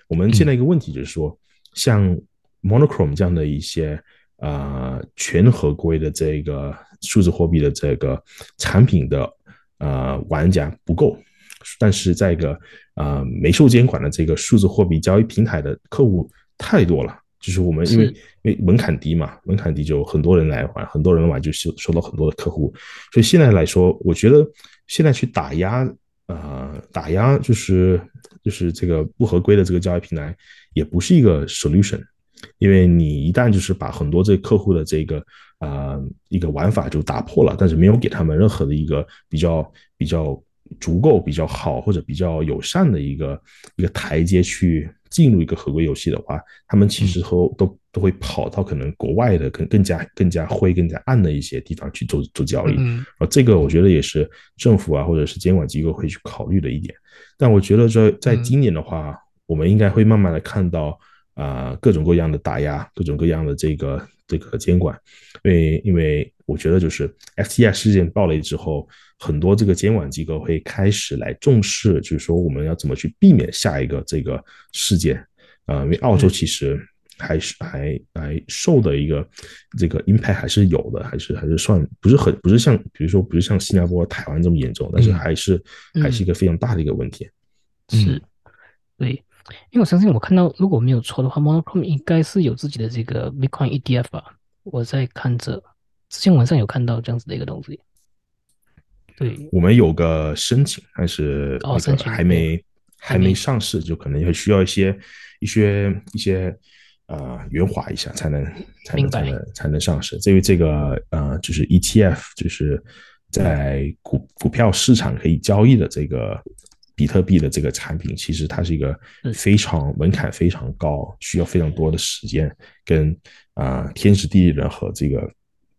我们现在一个问题就是说，像 Monochrome 这样的一些啊全合规的这个数字货币的这个产品的呃玩家不够。但是在一个呃没受监管的这个数字货币交易平台的客户太多了，就是我们因为因为门槛低嘛，门槛低就很多人来玩，很多人玩就收收到很多的客户，所以现在来说，我觉得现在去打压啊打压就是就是这个不合规的这个交易平台也不是一个 solution，因为你一旦就是把很多这客户的这个啊一个玩法就打破了，但是没有给他们任何的一个比较比较。足够比较好或者比较友善的一个一个台阶去进入一个合规游戏的话，他们其实都都都会跑到可能国外的更更加更加灰更加暗的一些地方去做做交易。啊，这个我觉得也是政府啊或者是监管机构会去考虑的一点。但我觉得在在今年的话，我们应该会慢慢的看到啊各种各样的打压，各种各样的这个这个监管，因为因为我觉得就是 FTX 事件爆雷之后。很多这个监管机构会开始来重视，就是说我们要怎么去避免下一个这个事件啊？因为澳洲其实还是还还受的一个这个 impact 还是有的，还是还是算不是很不是像比如说不是像新加坡、台湾这么严重，但是还是还是一个非常大的一个问题。是，对，因为我相信我看到如果没有错的话，Monochrome 应该是有自己的这个 Bitcoin ETF 吧？我在看着之前晚上有看到这样子的一个东西。对，我们有个申请，但是哦，申请还没还没上市，就可能会需要一些一些一些呃圆滑一下，才能才能才能才能上市。至于这个呃，就是 ETF，就是在股股票市场可以交易的这个比特币的这个产品，其实它是一个非常门槛非常高，需要非常多的时间跟啊天时地利人和这个。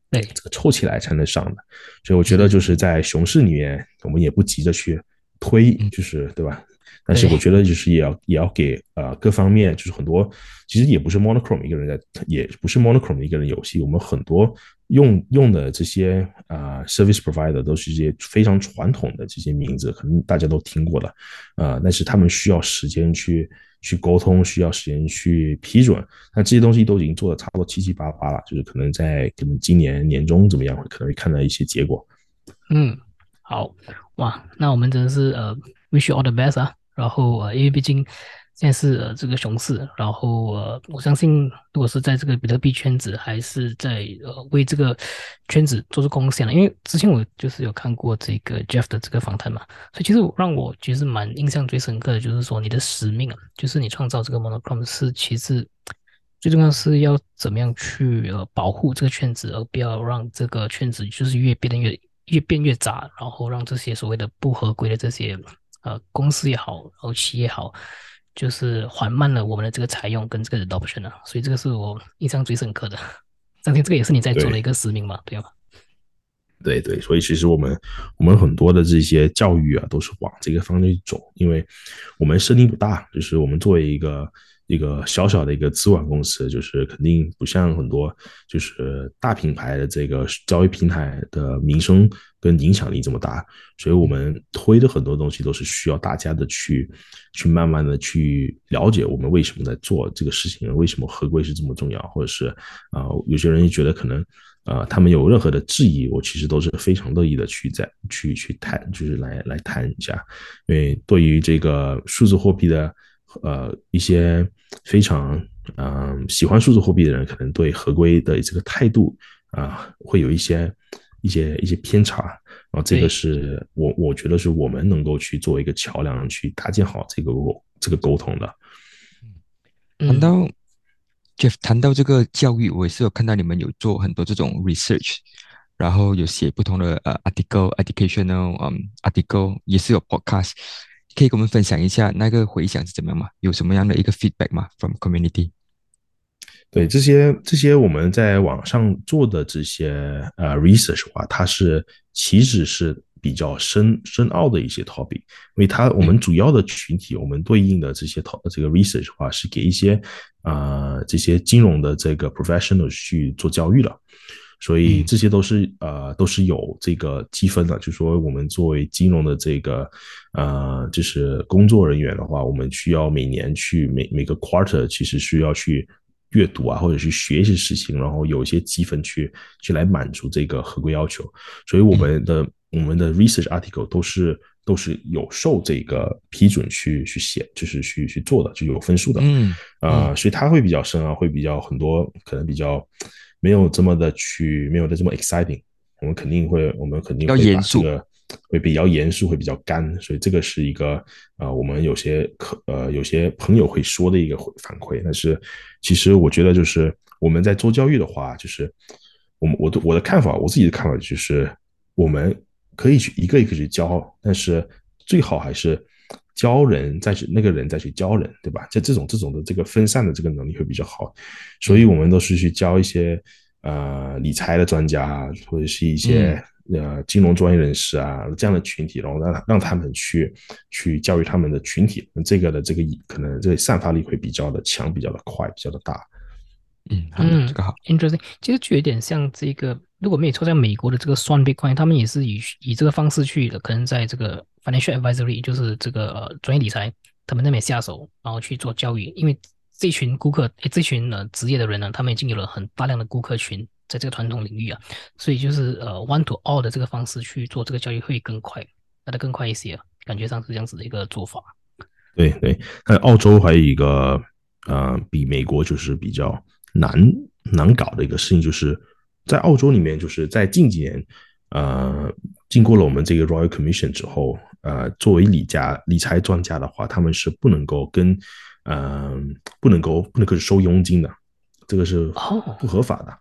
对，这个凑起来才能上的，所以我觉得就是在熊市里面，我们也不急着去推，就是对吧？但是我觉得就是也要也要给呃各方面，就是很多其实也不是 Monochrome 一个人在，也不是 Monochrome 一个人游戏，我们很多用用的这些啊 service provider 都是一些非常传统的这些名字，可能大家都听过了，啊，但是他们需要时间去。去沟通，需要时间去批准。那这些东西都已经做的差不多七七八八了，就是可能在可能今年年中怎么样，可能会看到一些结果。嗯，好哇，那我们真的是呃，wish you all the best 啊。然后，因为毕竟。现在是呃这个熊市，然后呃我相信，如果是在这个比特币圈子，还是在呃为这个圈子做出贡献了。因为之前我就是有看过这个 Jeff 的这个访谈嘛，所以其实让我其实蛮印象最深刻的就是说，你的使命啊，就是你创造这个 Monochrome 是其实最重要是要怎么样去呃保护这个圈子，而不要让这个圈子就是越变得越越变越杂，然后让这些所谓的不合规的这些呃公司也好，然后企业也好。就是缓慢了我们的这个采用跟这个 adoption 啊，所以这个是我印象最深刻的。当天这个也是你在做的一个使命嘛，对吗？对对，所以其实我们我们很多的这些教育啊，都是往这个方向走，因为我们声音不大，就是我们作为一个。一个小小的一个资管公司，就是肯定不像很多就是大品牌的这个交易平台的名声跟影响力这么大，所以我们推的很多东西都是需要大家的去去慢慢的去了解我们为什么在做这个事情，为什么合规是这么重要，或者是啊有些人觉得可能啊他们有任何的质疑，我其实都是非常乐意的去在去去谈，就是来来谈一下，因为对于这个数字货币的。呃，一些非常嗯喜欢数字货币的人，可能对合规的这个态度啊，会有一些一些一些偏差。然后这个是我我觉得是我们能够去做一个桥梁，去搭建好这个这个沟通的。谈到 Jeff 谈到这个教育，我也是有看到你们有做很多这种 research，然后有写不同的呃 article educational 嗯 article，也是有 podcast。可以跟我们分享一下那个回响是怎么样吗？有什么样的一个 feedback 吗？From community？对这些这些我们在网上做的这些呃 research 的话，它是其实是比较深深奥的一些 topic，因为它我们主要的群体，我们对应的这些 top 这个 research 的话，是给一些啊这些金融的这个 professional 去做教育了。所以这些都是呃都是有这个积分的，就说我们作为金融的这个呃就是工作人员的话，我们需要每年去每每个 quarter 其实需要去阅读啊，或者去学一些事情，然后有一些积分去去来满足这个合规要求。所以我们的我们的 research article 都是都是有受这个批准去去写，就是去去做的，就有分数的。嗯啊，所以它会比较深啊，会比较很多可能比较。没有这么的去，没有的这么 exciting，我们肯定会，我们肯定会把这个会比较严肃，会比较干，所以这个是一个啊，我们有些可呃有些朋友会说的一个反馈。但是其实我觉得就是我们在做教育的话，就是我们我的我的看法，我自己的看法就是，我们可以去一个一个去教，但是最好还是。教人再去那个人再去教人，对吧？就这种这种的这个分散的这个能力会比较好，所以我们都是去教一些呃理财的专家或者是一些呃金融专业人士啊这样的群体，然后让让他们去去教育他们的群体，这个的这个可能这个散发力会比较的强，比较的快，比较的大。嗯嗯，这个好，interesting。其实就有点像这个，如果没有错，在美国的这个算 Bitcoin，他们也是以以这个方式去的，可能在这个 financial advisory，就是这个呃专业理财，他们那边下手，然后去做教育。因为这群顾客，这群呃职业的人呢，他们已经有了很大量的顾客群，在这个传统领域啊，所以就是呃 one to all 的这个方式去做这个教育会更快，来的更快一些，感觉上是这样子的一个做法。对对，那澳洲还有一个呃，比美国就是比较。难难搞的一个事情，就是在澳洲里面，就是在近几年，呃，经过了我们这个 Royal Commission 之后，呃，作为理家理财专家的话，他们是不能够跟，嗯，不能够不能够收佣金的，这个是不合法的。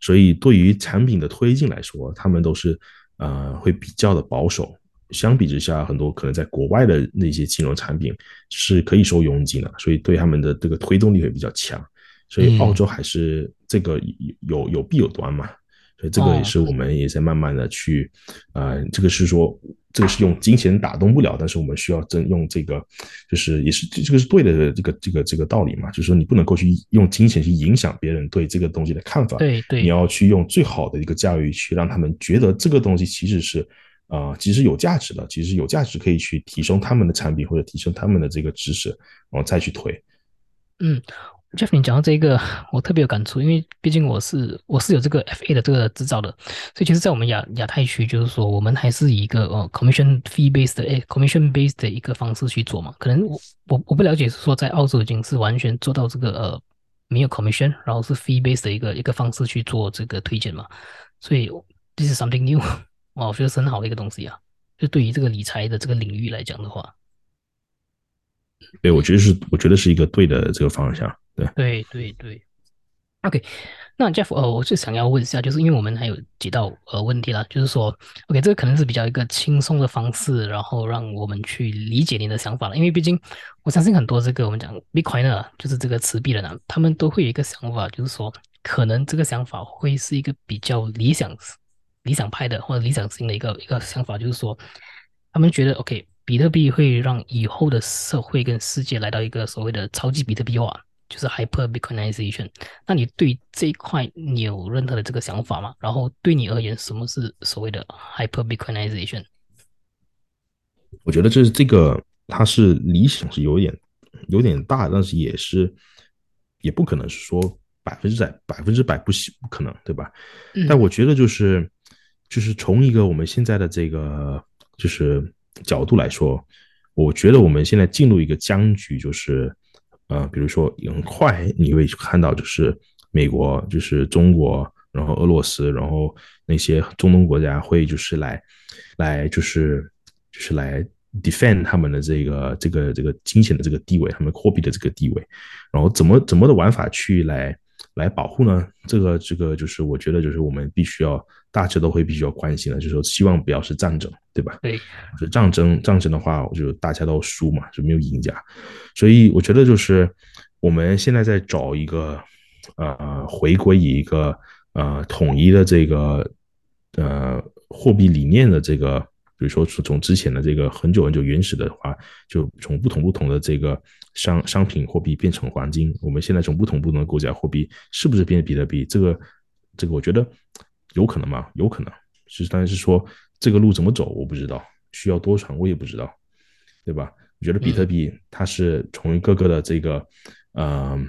所以对于产品的推进来说，他们都是呃会比较的保守。相比之下，很多可能在国外的那些金融产品是可以收佣金的，所以对他们的这个推动力会比较强。所以澳洲还是这个有有弊有端嘛，所以这个也是我们也在慢慢的去，呃，这个是说这个是用金钱打动不了，但是我们需要真用这个，就是也是这个是对的这个这个这个道理嘛，就是说你不能够去用金钱去影响别人对这个东西的看法，对对，你要去用最好的一个教育去让他们觉得这个东西其实是啊，其实有价值的，其实有价值可以去提升他们的产品或者提升他们的这个知识，然后再去推。嗯，Jeff，你讲到这个，我特别有感触，因为毕竟我是我是有这个 FA 的这个执照的，所以其实，在我们亚亚太区，就是说我们还是以一个呃 commission fee based 的 commission based 的一个方式去做嘛。可能我我我不了解是说在澳洲已经是完全做到这个呃没有 commission，然后是 fee based 的一个一个方式去做这个推荐嘛。所以 this is something new，哇，我觉得是很好的一个东西啊。就对于这个理财的这个领域来讲的话。对，我觉得是，我觉得是一个对的这个方向。对，对，对，对。OK，那 Jeff，呃，我就想要问一下，就是因为我们还有几道呃问题啦，就是说，OK，这个可能是比较一个轻松的方式，然后让我们去理解您的想法了。因为毕竟，我相信很多这个我们讲 Bitcoin 呢，就是这个持币的呢，他们都会有一个想法，就是说，可能这个想法会是一个比较理想、理想派的或者理想型的一个一个想法，就是说，他们觉得 OK。比特币会让以后的社会跟世界来到一个所谓的超级比特币化，就是 hyper bitcoinization。那你对这一块你有任何的这个想法吗？然后对你而言，什么是所谓的 hyper bitcoinization？我觉得这是这个，它是理想是有点有点大，但是也是也不可能是说百分之百百分之百不行不可能，对吧？但我觉得就是就是从一个我们现在的这个就是。角度来说，我觉得我们现在进入一个僵局，就是，呃，比如说很快你会看到，就是美国，就是中国，然后俄罗斯，然后那些中东国家会就是来，来就是就是来 defend 他们的这个这个这个金钱的这个地位，他们货币的这个地位，然后怎么怎么的玩法去来。来保护呢？这个这个就是我觉得就是我们必须要大家都会必须要关心的，就是说希望不要是战争，对吧？对，是战争战争的话，我就大家都输嘛，就没有赢家。所以我觉得就是我们现在在找一个呃回归一个呃统一的这个呃货币理念的这个。比如说，从之前的这个很久很久原始的话，就从不同不同的这个商商品货币变成黄金。我们现在从不同不同的国家货币是不是变成比特币？这个这个，我觉得有可能吗？有可能。是，但是说这个路怎么走，我不知道，需要多长，我也不知道，对吧？我觉得比特币它是从一个个的这个呃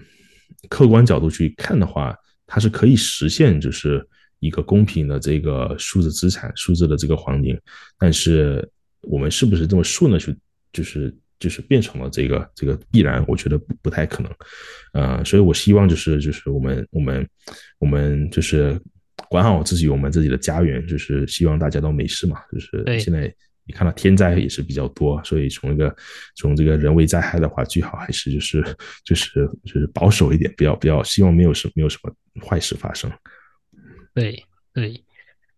客观角度去看的话，它是可以实现，就是。一个公平的这个数字资产、数字的这个黄金，但是我们是不是这么顺的去，就是就是变成了这个这个必然？我觉得不不太可能，呃，所以我希望就是就是我们我们我们就是管好自己，我们自己的家园，就是希望大家都没事嘛。就是现在你看到天灾也是比较多，所以从一个从这个人为灾害的话，最好还是就是就是就是保守一点，不要不要希望没有什没有什么坏事发生。对对，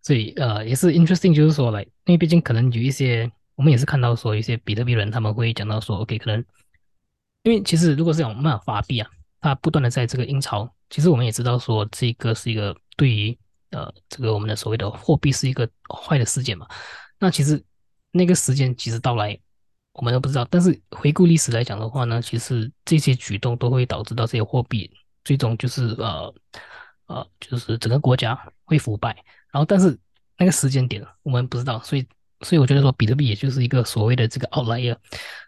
所以呃也是 interesting，就是说来，因为毕竟可能有一些，我们也是看到说一些比特币人他们会讲到说，OK，可能因为其实如果是讲慢发币啊，它不断的在这个印钞，其实我们也知道说这个是一个对于呃这个我们的所谓的货币是一个坏的事件嘛。那其实那个时间其实到来，我们都不知道。但是回顾历史来讲的话呢，其实这些举动都会导致到这些货币最终就是呃。呃，就是整个国家会腐败，然后但是那个时间点我们不知道，所以所以我觉得说比特币也就是一个所谓的这个 outlier，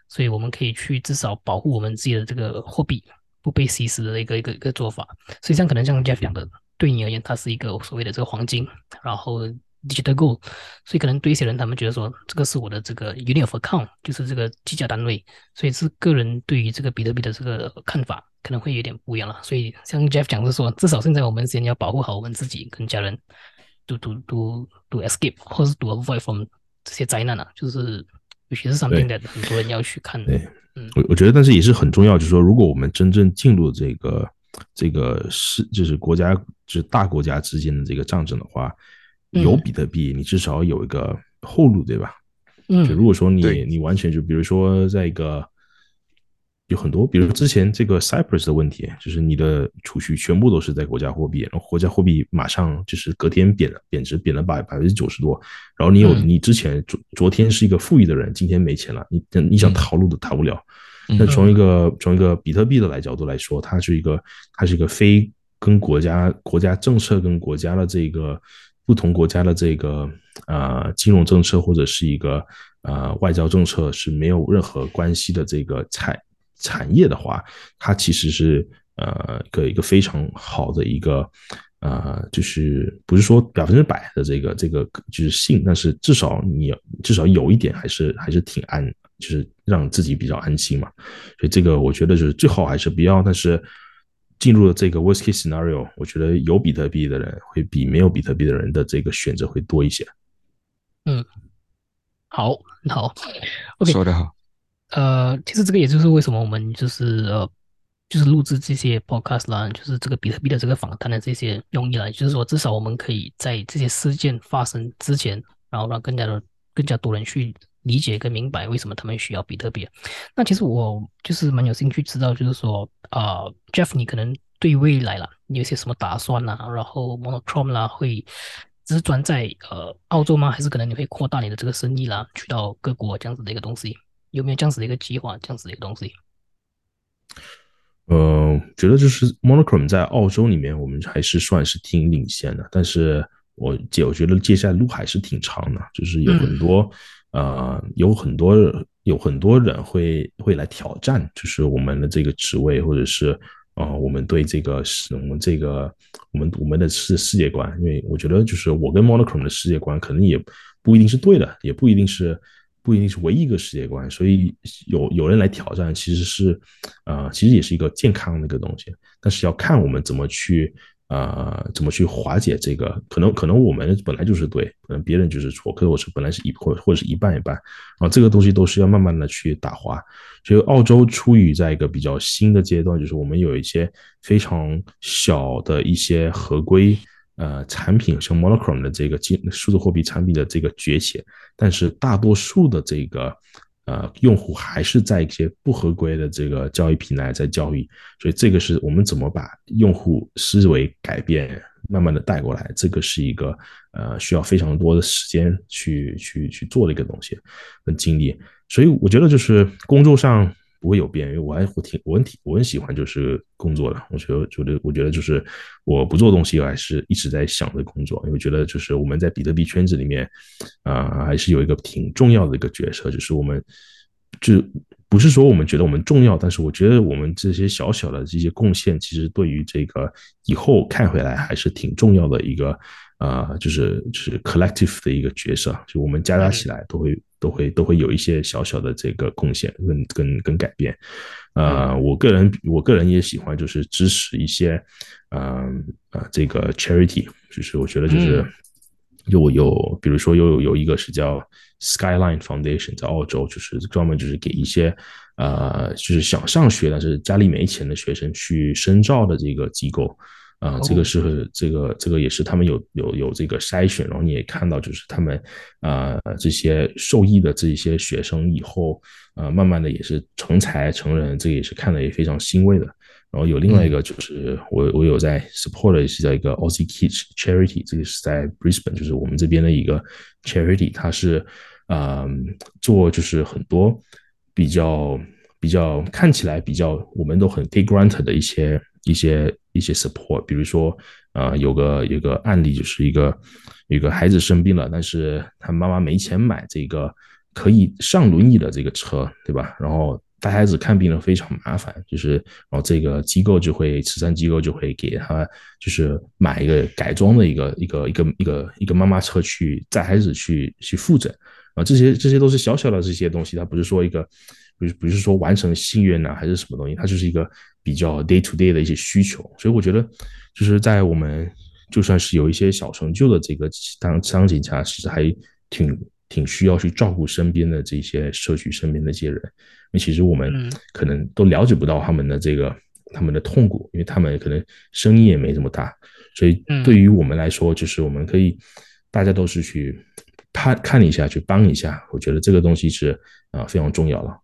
所以我们可以去至少保护我们自己的这个货币不被稀释的一个一个一个做法。所以像可能像 Jeff 讲的，对你而言它是一个所谓的这个黄金，然后 digital gold，所以可能对一些人他们觉得说这个是我的这个 unit of account，就是这个计价单位，所以是个人对于这个比特币的这个看法。可能会有点不一样了，所以像 Jeff 讲是说，至少现在我们先要保护好我们自己跟家人，do do do do escape 或是 do avoid from 这些灾难啊，就是尤其是上面的很多人要去看。对，嗯，我我觉得，但是也是很重要，就是说，如果我们真正进入这个这个是就是国家就是大国家之间的这个战争的话，有比特币，你至少有一个后路，对吧？嗯，就如果说你你完全就比如说在一个。有很多，比如之前这个 Cyprus 的问题，就是你的储蓄全部都是在国家货币，然后国家货币马上就是隔天贬了，贬值贬了百百分之九十多，然后你有你之前昨昨天是一个富裕的人，今天没钱了，你你想逃路都逃不了。那从一个从一个比特币的来角度来说，它是一个它是一个非跟国家国家政策跟国家的这个不同国家的这个呃金融政策或者是一个呃外交政策是没有任何关系的这个产。产业的话，它其实是呃一个一个非常好的一个呃，就是不是说百分之百的这个这个就是信，但是至少你至少有一点还是还是挺安，就是让自己比较安心嘛。所以这个我觉得就是最好还是不要，但是进入了这个 worst case scenario，我觉得有比特币的人会比没有比特币的人的这个选择会多一些。嗯，好，好，OK，说得好。呃，其实这个也就是为什么我们就是呃，就是录制这些 podcast 啦，就是这个比特币的这个访谈的这些用意啦，就是说至少我们可以在这些事件发生之前，然后让更加的更加多人去理解跟明白为什么他们需要比特币。那其实我就是蛮有兴趣知道，就是说啊，Jeff，你可能对未来啦，你有些什么打算呐？然后 Monochrome 啦会。只是专在呃澳洲吗？还是可能你会扩大你的这个生意啦，去到各国这样子的一个东西？有没有这样子的一个计划？这样子的一个东西？呃，觉得就是 Monochrome 在澳洲里面，我们还是算是挺领先的。但是我接我觉得接下来路还是挺长的，就是有很多呃有很多有很多人会会来挑战，就是我们的这个职位或者是。啊，我们对这个是我们这个我们我们的世世界观，因为我觉得就是我跟 Monochrome 的世界观可能也不一定是对的，也不一定是不一定是唯一一个世界观，所以有有人来挑战，其实是呃，其实也是一个健康的一个东西，但是要看我们怎么去。呃，怎么去化解这个？可能可能我们本来就是对，可能别人就是错，可是我是本来是一或或者是一半一半，啊，这个东西都是要慢慢的去打滑。所以澳洲处于在一个比较新的阶段，就是我们有一些非常小的一些合规呃产品，像 Monochrome 的这个金数字货币产品的这个崛起，但是大多数的这个。呃，用户还是在一些不合规的这个交易平台在交易，所以这个是我们怎么把用户思维改变，慢慢的带过来，这个是一个呃需要非常多的时间去去去做的一个东西跟经历，所以我觉得就是工作上。不会有变，因为我还我挺我很挺我很喜欢就是工作的，我觉得觉得我觉得就是我不做东西，我还是一直在想着工作，因为觉得就是我们在比特币圈子里面啊，还是有一个挺重要的一个角色，就是我们就不是说我们觉得我们重要，但是我觉得我们这些小小的这些贡献，其实对于这个以后看回来还是挺重要的一个啊，就是就是 collective 的一个角色，就我们加加起来都会。都会都会有一些小小的这个贡献跟跟跟改变，呃，我个人我个人也喜欢就是支持一些，嗯呃这个 charity，就是我觉得就是又有比如说有有一个是叫 Skyline Foundation 在澳洲，就是专门就是给一些呃就是想上学但是家里没钱的学生去深造的这个机构。啊，这个是这个这个也是他们有有有这个筛选，然后你也看到，就是他们啊这些受益的这些学生以后，呃，慢慢的也是成才成人，这个也是看的也非常欣慰的。然后有另外一个就是我我有在 support 的是叫一个 Aussie Kids Charity，这个是在 Brisbane，就是我们这边的一个 charity，它是啊做就是很多比较比较看起来比较我们都很 take granted 的一些。一些一些 support，比如说，呃，有个有个案例，就是一个一个孩子生病了，但是他妈妈没钱买这个可以上轮椅的这个车，对吧？然后带孩子看病呢非常麻烦，就是然后这个机构就会慈善机构就会给他就是买一个改装的一个一个一个一个一个妈妈车去载孩子去去复诊，啊，这些这些都是小小的这些东西，它不是说一个。不是不是说完成心愿呢，还是什么东西？它就是一个比较 day to day 的一些需求，所以我觉得就是在我们就算是有一些小成就的这个当场景下，其实还挺挺需要去照顾身边的这些社区身边的这些人，因为其实我们可能都了解不到他们的这个他们的痛苦，因为他们可能生意也没这么大，所以对于我们来说，就是我们可以大家都是去看看一下，去帮一下，我觉得这个东西是啊非常重要了。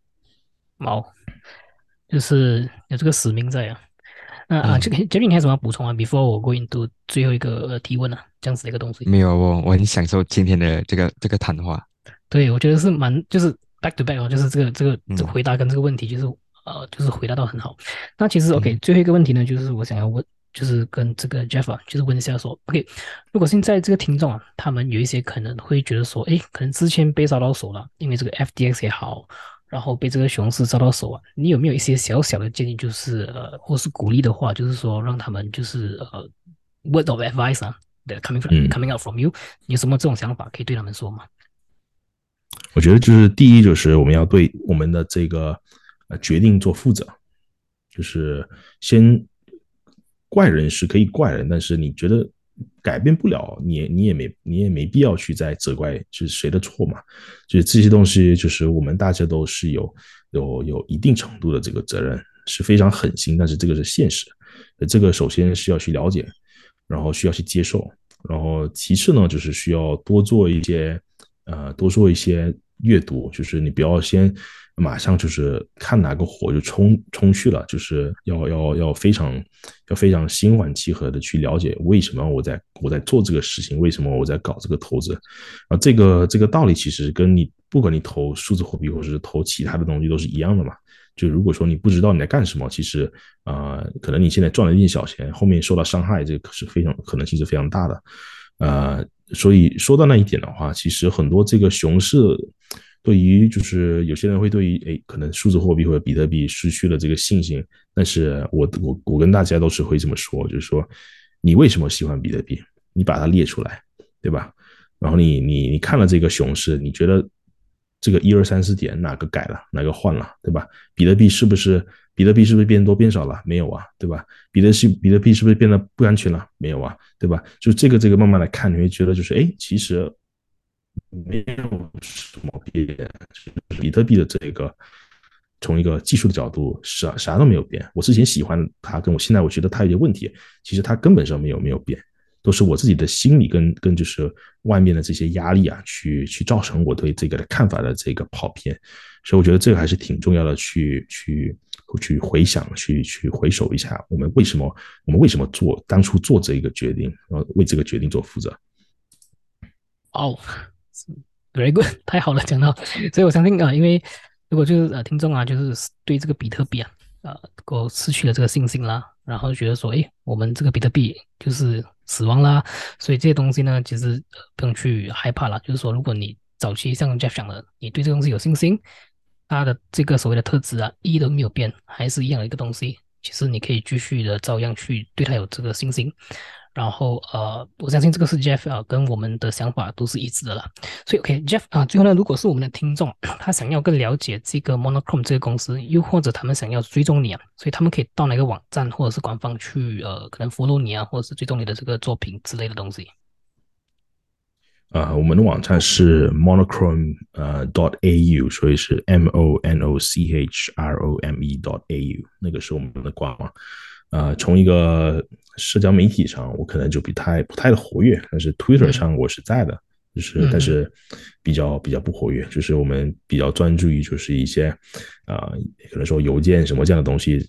好，就是有这个使命在啊。那啊，这个杰明还有什么补充啊？Before 我 go into 最后一个提问啊？这样子的一个东西。没有，我我很享受今天的这个这个谈话。对，我觉得是蛮就是 back to back 哦，就是这个这个这回答跟这个问题就是呃就是回答到很好。那其实 OK，最后一个问题呢，就是我想要问，就是跟这个 Jeff 啊，就是问一下说，OK，如果现在这个听众啊，他们有一些可能会觉得说，哎，可能之前被烧到手了，因为这个 FDX 也好。然后被这个熊市遭到手啊，你有没有一些小小的建议，就是呃，或是鼓励的话，就是说让他们就是呃，word of advice 啊，that coming from、嗯。coming out from you，你有什么这种想法可以对他们说吗？我觉得就是第一，就是我们要对我们的这个呃决定做负责，就是先怪人是可以怪人，但是你觉得改变不了，你你也没你也没必要去再责怪是谁的错嘛。就是这些东西，就是我们大家都是有有有一定程度的这个责任，是非常狠心，但是这个是现实，这个首先是要去了解，然后需要去接受，然后其次呢，就是需要多做一些呃多做一些阅读，就是你不要先马上就是看哪个火就冲冲去了，就是要要要非常要非常心缓气和的去了解为什么我在我在做这个事情，为什么我在搞这个投资，啊，这个这个道理其实跟你不管你投数字货币或者是投其他的东西都是一样的嘛。就如果说你不知道你在干什么，其实呃，可能你现在赚了一点小钱，后面受到伤害，这个是非常可能性是非常大的。呃，所以说到那一点的话，其实很多这个熊市对于就是有些人会对于诶可能数字货币或者比特币失去了这个信心，但是我我我跟大家都是会这么说，就是说你为什么喜欢比特币？你把它列出来，对吧？然后你你你看了这个熊市，你觉得这个一二三四点哪个改了，哪个换了，对吧？比特币是不是比特币是不是变多变少了？没有啊，对吧？比特币比特币是不是变得不安全了？没有啊，对吧？就这个这个慢慢来看，你会觉得就是哎，其实没有什么变，就是比特币的这个从一个技术的角度啥啥都没有变。我之前喜欢它，跟我现在我觉得它有些问题，其实它根本上没有没有变。都是我自己的心理跟跟就是外面的这些压力啊，去去造成我对这个的看法的这个跑偏，所以我觉得这个还是挺重要的，去去去回想，去去回首一下，我们为什么我们为什么做当初做这一个决定，然后为这个决定做负责。哦，very good，太好了，讲到，所以我相信啊、因为如果就是呃听众啊，就是对这个比特币啊，呃，够失去了这个信心啦，然后觉得说，诶，我们这个比特币就是死亡啦，所以这些东西呢，其实、不用去害怕啦。就是说，如果你早期像 Jeff 讲的，你对这个东西有信心，它的这个所谓的特质啊，一都没有变，还是一样的一个东西，其实你可以继续的照样去对它有这个信心。然后呃，我相信这个是 Jeff 啊，跟我们的想法都是一致的啦。所以 OK，Jeff 啊，最后呢，如果是我们的听众，他想要更了解这个 Monochrome 这个公司，又或者他们想要追踪你啊，所以他们可以到哪个网站或者是官方去呃，可能 follow 你啊，或者是追踪你的这个作品之类的东西。啊、我们的网站是 monochrome 呃 dot au，所以是 m o n o c h r o m e dot a u，那个是我们的官网。呃，从一个社交媒体上，我可能就不太不太的活跃，但是 Twitter 上我是在的，就是、嗯、但是比较比较不活跃，就是我们比较专注于就是一些啊、呃，可能说邮件什么这样的东西，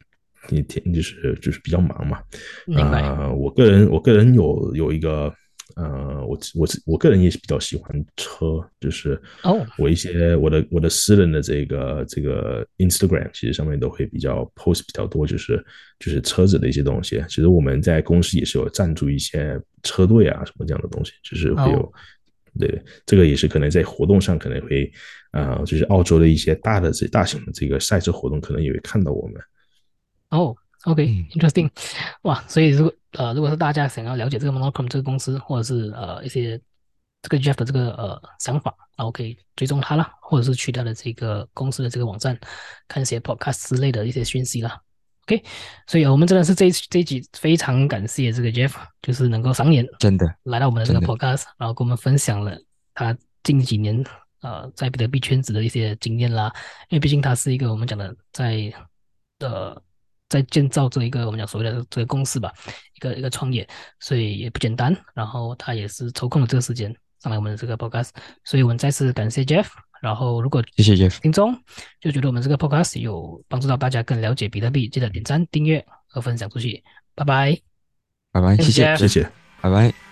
你天就是就是比较忙嘛。啊。呃，我个人我个人有有一个。呃，我我我个人也是比较喜欢车，就是哦，我一些我的我的私人的这个这个 Instagram 其实上面都会比较 post 比较多，就是就是车子的一些东西。其实我们在公司也是有赞助一些车队啊什么这样的东西，就是会有、哦、对这个也是可能在活动上可能会啊、呃，就是澳洲的一些大的这大型的这个赛车活动可能也会看到我们。哦。OK，interesting，、okay, 哇！所以如果呃，如果是大家想要了解这个 Monochrome 这个公司，或者是呃一些这个 Jeff 的这个呃想法，然后可以追踪他啦，或者是去他的这个公司的这个网站看一些 podcast 之类的一些讯息啦。OK，所以我们真的是这一这一集非常感谢这个 Jeff，就是能够赏脸真的来到我们的这个 podcast，然后跟我们分享了他近几年呃在比特币圈子的一些经验啦，因为毕竟他是一个我们讲的在呃。在建造这一个我们讲所谓的这个公司吧，一个一个创业，所以也不简单。然后他也是抽空了这个时间上来我们的这个 podcast，所以我们再次感谢 Jeff。然后如果谢谢 Jeff 听众就觉得我们这个 podcast 有帮助到大家更了解比特币，记得点赞、订阅和分享出去。拜拜，拜拜，谢谢谢谢，拜拜。